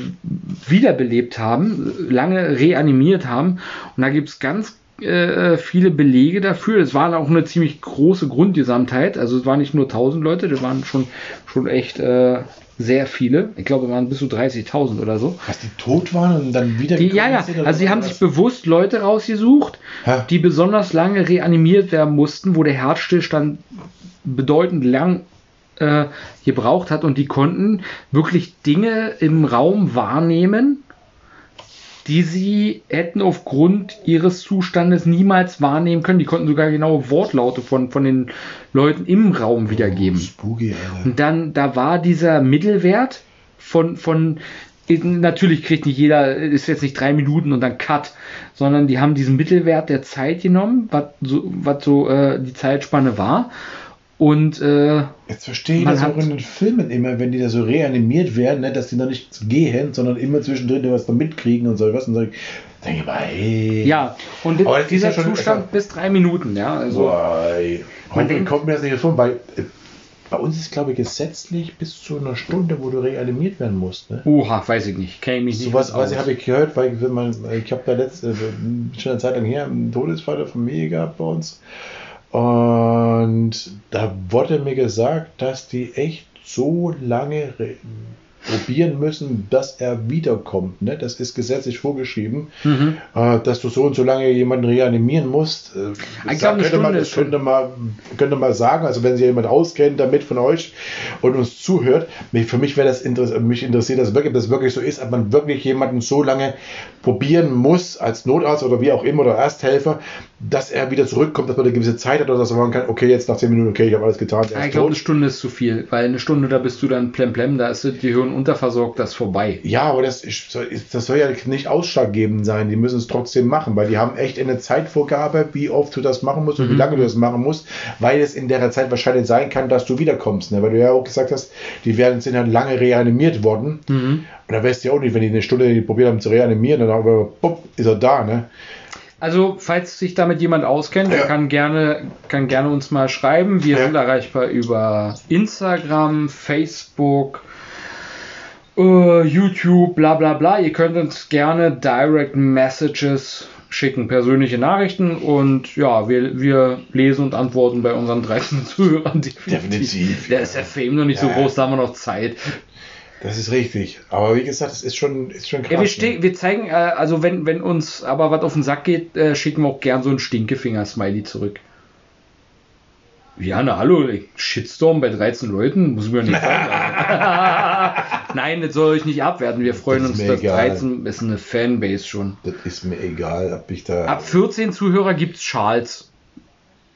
S1: wiederbelebt haben, lange reanimiert haben. Und da gibt es ganz äh, viele Belege dafür. Es war auch eine ziemlich große Grundgesamtheit. Also es waren nicht nur 1000 Leute, das waren schon, schon echt äh, sehr viele. Ich glaube, es waren bis zu 30.000 oder so.
S2: Was die tot waren und dann wieder
S1: Die, ja, ja, also sie haben
S2: was?
S1: sich bewusst Leute rausgesucht,
S2: Ha.
S1: die besonders lange reanimiert werden mussten, wo der Herzstillstand bedeutend lang äh, gebraucht hat und die konnten wirklich Dinge im Raum wahrnehmen, die sie hätten aufgrund ihres Zustandes niemals wahrnehmen können. Die konnten sogar genaue Wortlaute von, von den Leuten im Raum wiedergeben.
S2: Spooky, Alter.
S1: Und dann, da war dieser Mittelwert von, von natürlich kriegt nicht jeder, ist jetzt nicht drei Minuten und dann Cut, sondern die haben diesen Mittelwert der Zeit genommen, was so, was so äh, die Zeitspanne war. Und äh,
S2: Jetzt verstehe ich das
S1: hat-
S2: auch in den Filmen immer, wenn die da so reanimiert werden, ne, dass die noch nicht gehen, sondern immer zwischendrin was da mitkriegen und so was. Und so, denke ich mal, hey.
S1: ja, und
S2: Aber
S1: dieser
S2: ja schon-
S1: Zustand bis drei Minuten, ja. Also,
S2: Boah, ey.
S1: Man denkt-
S2: kommt mir das nicht vor, weil äh, bei uns ist, glaube ich, gesetzlich bis zu einer Stunde, wo du reanimiert werden musst. Ne?
S1: Oha, weiß ich nicht. Kenne ich mich nicht
S2: weiß ich,
S1: aus.
S2: habe ich gehört, weil man, ich habe da letzte, schon eine Zeit lang her einen Todesfall der Familie gehabt bei uns. Und da wurde mir gesagt, dass die echt so lange re- probieren müssen, dass er wiederkommt. Ne? Das ist gesetzlich vorgeschrieben,
S1: Mhm.
S2: äh, dass du so und so lange jemanden reanimieren musst. Äh,
S1: Ich eine
S2: könnte, man, das könnte, mal, könnte mal sagen, also wenn sich jemand auskennt damit von euch und uns zuhört, mich, für mich wäre das interess mich interessiert, dass wirklich, ob das wirklich so ist, ob man wirklich jemanden so lange probieren muss als Notarzt oder wie auch immer oder Ersthelfer, dass er wieder zurückkommt, dass man eine gewisse Zeit hat oder dass man sagen kann, okay, jetzt nach 10 Minuten, okay, ich habe alles getan,
S1: Ja, ich glaube, eine. Stunde ist zu viel, weil eine Stunde, da bist du dann plemplem, da ist das Gehirn unterversorgt, das ist vorbei.
S2: Ja, aber das, ist, das soll ja nicht ausschlaggebend sein. Die müssen es trotzdem machen, weil die haben echt eine Zeitvorgabe, wie oft du das machen musst und wie lange du das machen musst, weil es in der Zeit wahrscheinlich sein kann, dass du wiederkommst. Ne? Weil du ja auch gesagt hast, die werden, sind halt lange reanimiert worden. Und da weißt du ja auch nicht, wenn die eine Stunde probiert haben zu reanimieren, dann aber, bupp, ist er da. Ne?
S1: Also, falls sich damit jemand auskennt, der
S2: Ja.
S1: kann gerne, kann gerne uns mal schreiben. Wir
S2: Ja.
S1: sind erreichbar über Instagram, Facebook, äh, YouTube, bla bla bla. Ihr könnt uns gerne Direct Messages schicken, persönliche Nachrichten und ja, wir, wir lesen und antworten bei unseren 13 Zuhörern.
S2: Definitiv.
S1: Der ist der Fame noch nicht so
S2: Ja.
S1: groß, da haben wir noch Zeit.
S2: Das ist richtig. Aber wie gesagt, das ist schon, ist schon krass.
S1: Ja, wir,
S2: ne?
S1: ste- wir zeigen, äh, also wenn, wenn uns aber was auf den Sack geht, äh, schicken wir auch gern so ein Stinkefinger-Smiley zurück. Ja, na hallo, Shitstorm bei 13 Leuten, muss mir nicht sagen. Nein, das soll euch nicht abwerten. Wir freuen
S2: Das
S1: uns, dass
S2: egal.
S1: 13 ist eine Fanbase schon.
S2: Das ist mir egal, ob ich da.
S1: Ab 14 Zuhörer gibt's Schals.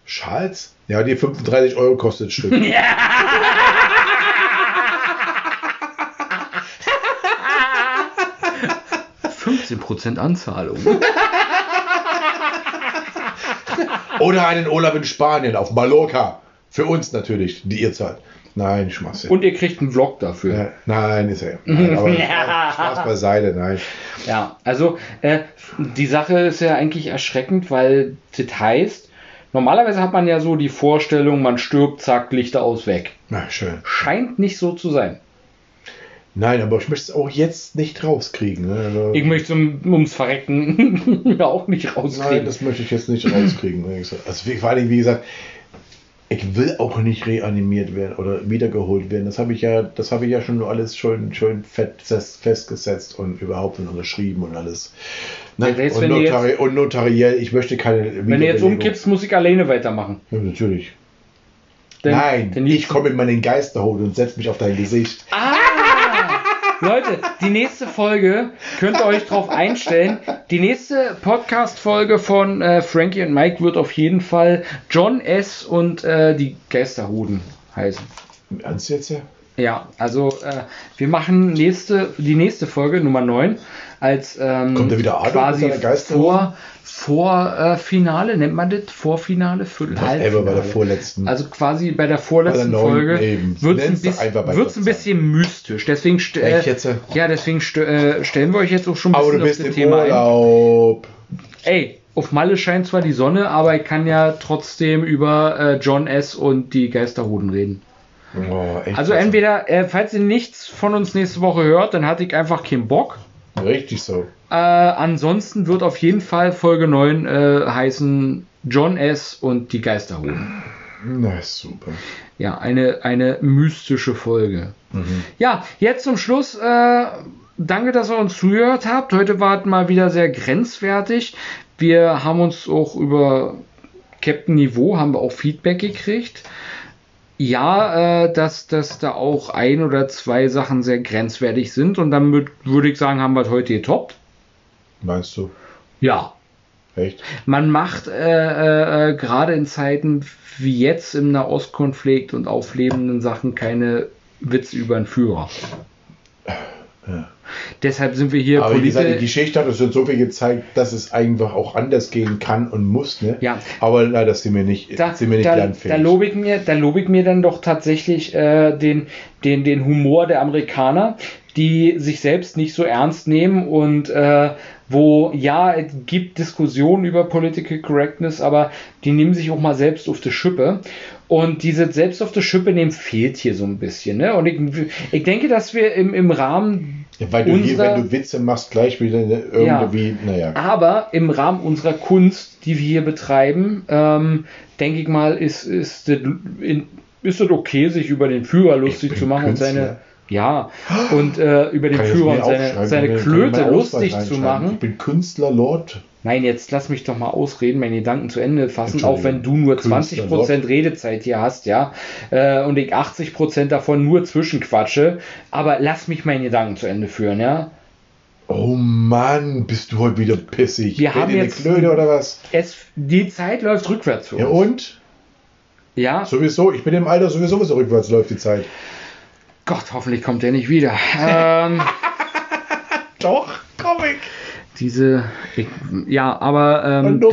S2: Schals? Ja, die 35 Euro kostet das Stück.
S1: 15% Anzahlung.
S2: Oder einen Urlaub in Spanien auf Mallorca. Für uns natürlich, die ihr zahlt. Nein, Schmaß.
S1: Und ihr kriegt einen Vlog dafür.
S2: Ja, nein, ist er. Nein, aber
S1: Ja.
S2: Spaß beiseite, nein.
S1: Ja, also äh, die Sache ist ja eigentlich erschreckend, weil das heißt, normalerweise hat man ja so die Vorstellung, man stirbt, zack, Lichter aus, weg.
S2: Na, schön.
S1: Scheint nicht so zu sein.
S2: Nein, aber ich möchte es auch jetzt nicht rauskriegen. Ne? Also,
S1: Ich möchte um, ums Verrecken auch nicht
S2: nein,
S1: rauskriegen.
S2: das möchte ich jetzt nicht rauskriegen. ne? Also wie- vor allem, wie gesagt, ich will auch nicht reanimiert werden oder wiedergeholt werden. Das habe ich ja, das habe ich ja schon alles schon fett, fest, festgesetzt und überhaupt und unterschrieben und alles. Ne?
S1: Selbst
S2: und, notari und notariell, ich möchte keine
S1: Wenn du jetzt umkippst, muss ich alleine weitermachen.
S2: Ja, natürlich.
S1: Denn,
S2: Nein,
S1: denn
S2: ich komme in meinen Geisterhut und setze mich auf dein Gesicht.
S1: Ah! Leute, die nächste Folge könnt ihr euch drauf einstellen. Die nächste Podcast-Folge von äh, Frankie und Mike wird auf jeden Fall John S. und äh, die Geisterhuden heißen.
S2: Ernst jetzt ja?
S1: Ja, also äh, wir machen nächste, die nächste Folge, Nummer 9, als ähm,
S2: Kommt wieder Adolf
S1: quasi vor, vor äh, Finale, nennt man das? Vorfinale, Viertel,
S2: Whatever bei der vorletzten.
S1: Also quasi bei der vorletzten
S2: Bei der
S1: Folge wird es ein, bisschen- ein bisschen mystisch. Deswegen, äh,
S2: jetzt?
S1: ja, deswegen äh, stellen wir euch jetzt auch schon ein
S2: aber du
S1: bisschen auf
S2: bist
S1: das
S2: im
S1: Thema
S2: Urlaub.
S1: ein. Ey, auf Malle scheint zwar die Sonne, aber ich kann ja trotzdem über äh, John S. und die Geisterhoden reden.
S2: Oh,
S1: Also entweder, äh, falls ihr nichts von uns nächste Woche hört, dann hatte ich einfach keinen Bock.
S2: Richtig so.
S1: Äh, ansonsten wird auf jeden Fall Folge 9 äh, heißen John S. und die Geisterhoden.
S2: Na, super.
S1: Ja, eine, eine mystische Folge. Ja, jetzt zum Schluss. Äh, danke, dass ihr uns zugehört habt. Heute war es mal wieder sehr grenzwertig. Wir haben uns auch über Captain Niveau haben wir auch Feedback gekriegt. Ja, äh, dass, dass da auch ein oder zwei Sachen sehr grenzwertig sind. Und damit würde ich sagen, haben wir es heute getoppt.
S2: Meinst du?
S1: Ja,
S2: Echt?
S1: man macht äh, äh, gerade in Zeiten wie jetzt im Nahostkonflikt und auflebenden Sachen keine Witze über einen Führer.
S2: Ja.
S1: Deshalb sind wir hier
S2: Aber wie gesagt, die. Geschichte hat uns so viel gezeigt, dass es einfach auch anders gehen kann und muss. Ne?
S1: Ja.
S2: Aber leider sind wir nicht,
S1: Da,
S2: sind wir nicht
S1: da,
S2: lernfähig.
S1: da lobe ich mir, da lobe ich mir dann doch tatsächlich äh, den, den, den Humor der Amerikaner, die sich selbst nicht so ernst nehmen und äh, wo ja, es gibt Diskussionen über Political Correctness, aber die nehmen sich auch mal selbst auf die Schippe. Und diese selbst auf die Schippe nehmen fehlt hier so ein bisschen. Ne? Und ich, ich denke, dass wir im, im Rahmen
S2: ja, weil du hier,
S1: unserer-
S2: wenn du Witze machst, gleich wieder ne, irgendwie, naja.
S1: aber im Rahmen unserer Kunst, die wir hier betreiben, ähm, denke ich mal, ist, ist, ist es okay, sich über den Führer lustig zu machen und
S2: Künstler.
S1: seine, ja, und äh, über den Führer und seine, seine Klöte lustig zu machen.
S2: Ich bin Künstler, Lord.
S1: Nein, jetzt lass mich doch mal ausreden, meine Gedanken zu Ende fassen, auch wenn du nur
S2: Künstler,
S1: 20% Redezeit hier hast, ja, äh, und ich 80% davon nur zwischenquatsche, aber lass mich meine Gedanken zu Ende führen, ja.
S2: Oh Mann, bist du heute wieder pissig.
S1: Wir
S2: Bin
S1: haben
S2: ich
S1: jetzt-
S2: Klöte oder was?
S1: Es, die Zeit läuft rückwärts für
S2: Ja
S1: uns.
S2: und?
S1: Ja,
S2: Sowieso, ich bin im Alter sowieso, was rückwärts läuft die Zeit.
S1: Gott, hoffentlich kommt er nicht wieder. ähm,
S2: Doch, Comic.
S1: Diese, ich, ja, aber ähm,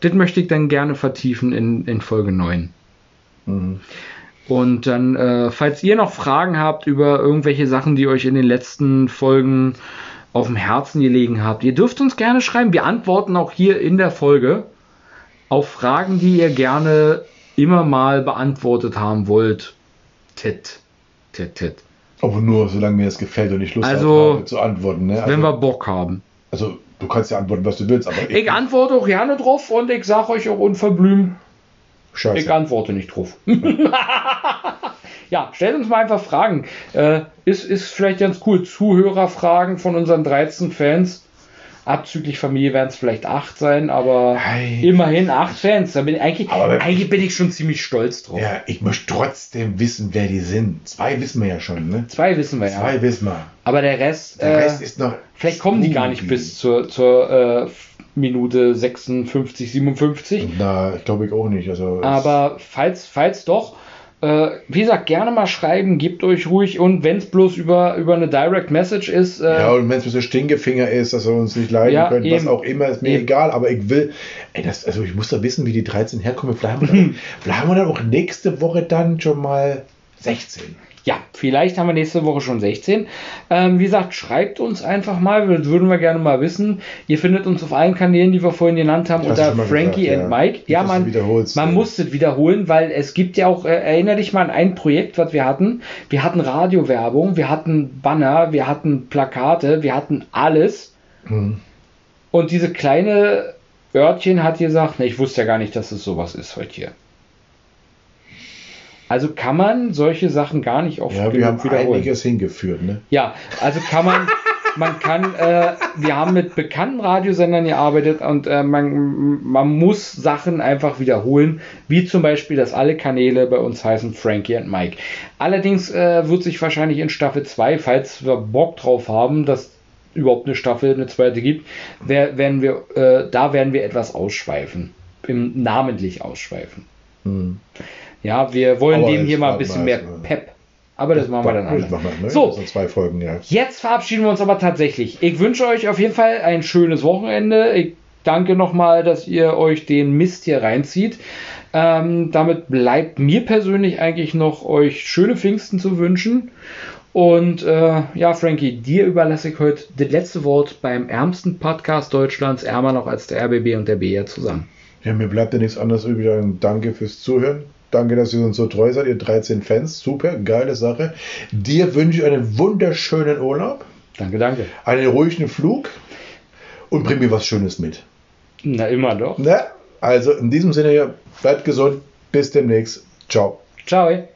S1: das möchte ich dann gerne vertiefen in, in Folge 9.
S2: Mhm.
S1: Und dann, äh, falls ihr noch Fragen habt über irgendwelche Sachen, die euch in den letzten Folgen auf dem Herzen gelegen habt, ihr dürft uns gerne schreiben. Wir antworten auch hier in der Folge auf Fragen, die ihr gerne immer mal beantwortet haben wollt. Tit, tit, tit.
S2: Aber nur, solange mir das gefällt und ich Lust
S1: Also,
S2: habe zu antworten. Ne? Also,
S1: Wenn wir Bock haben.
S2: Also, du kannst ja antworten, was du willst, aber
S1: Ich antworte auch gerne drauf und ich sage euch auch unverblümt, ich
S2: Scheiße.
S1: antworte nicht drauf. ja, stellt uns mal einfach Fragen. Äh, ist, ist vielleicht ganz cool. Zuhörerfragen von unseren 13 Fans. Abzüglich Familie werden es vielleicht 8 sein, aber
S2: Ei.
S1: immerhin 8 Fans. Da bin ich, eigentlich,
S2: Aber
S1: eigentlich bin ich schon ziemlich stolz drauf.
S2: Ja, ich möchte trotzdem wissen, wer die sind. Zwei wissen wir ja schon, ne?
S1: Zwei wissen wir ja.
S2: Zwei wissen wir.
S1: Aber der Rest,
S2: Der
S1: äh,
S2: Rest ist noch.
S1: vielleicht kommen die gar nicht bis zur, zur äh, Minute 56, 57.
S2: Na, ich glaube ich auch nicht. Also,
S1: Aber falls, falls doch, äh, wie gesagt, gerne mal schreiben, gebt euch ruhig und wenn es bloß über, über eine Direct Message ist, äh,
S2: Ja, und wenn es so Stinkefinger ist, dass er uns nicht leiden
S1: Ja,
S2: könnt, was
S1: eben.
S2: auch immer, ist mir
S1: Eben.
S2: egal. Aber ich will, ey, das, also ich muss da wissen, wie die 13 herkommen. Vielleicht haben, wir dann, vielleicht haben wir dann auch nächste Woche dann schon mal 16.
S1: ja, vielleicht haben wir nächste Woche schon 16. Ähm, wie gesagt, schreibt uns einfach mal, das würden wir gerne mal wissen. Ihr findet uns auf allen Kanälen, die wir vorhin genannt haben,
S2: du
S1: unter Frankie
S2: gesagt,
S1: and
S2: ja.
S1: Mike. Ja, man, man muss es wiederholen, weil es gibt ja auch, äh, erinnere dich mal an ein Projekt, was wir hatten. Wir hatten Radiowerbung, wir hatten Banner, wir hatten Plakate, wir hatten alles.
S2: Hm.
S1: Und diese kleine Örtchen hat gesagt, ne, ich wusste ja gar nicht, dass es sowas ist heute hier. Also kann man solche Sachen gar nicht oft
S2: Ja, wir haben
S1: wiederholen.
S2: einiges hingeführt, ne?
S1: Ja, also kann man, man kann, äh, wir haben mit bekannten Radiosendern gearbeitet und äh, man, man muss Sachen einfach wiederholen, wie zum Beispiel, dass alle Kanäle bei uns heißen Frankie und Mike. Allerdings äh, wird sich wahrscheinlich in Staffel 2, falls wir Bock drauf haben, dass überhaupt eine Staffel, eine zweite gibt, wer, werden wir, äh, da werden wir etwas ausschweifen. Im, namentlich ausschweifen.
S2: Hm.
S1: Ja, wir wollen
S2: Aber
S1: dem hier mal ein bisschen mehr
S2: mal.
S1: Pep. Aber das machen wir dann anders.
S2: machen ne?
S1: So.
S2: Zwei Folgen, ja.
S1: Jetzt verabschieden wir uns aber tatsächlich. Ich wünsche euch auf jeden Fall ein schönes Wochenende. Ich danke nochmal, dass ihr euch den Mist hier reinzieht. Ähm, damit bleibt mir persönlich eigentlich noch euch schöne Pfingsten zu wünschen. Und äh, ja, Frankie, dir überlasse ich heute das letzte Wort beim ärmsten Podcast Deutschlands, ärmer noch als der RBB und der BR zusammen.
S2: Ja, mir bleibt ja nichts anderes übrig. Danke fürs Zuhören. Danke, dass ihr uns so treu seid, ihr 13 Fans. Super, geile Sache. Dir wünsche ich einen wunderschönen Urlaub,
S1: Danke, danke.
S2: einen ruhigen Flug und bring mir was Schönes mit.
S1: Na, immer doch.
S2: Ne? Also in diesem Sinne, ja, bleibt gesund. Bis demnächst. Ciao.
S1: Ciao.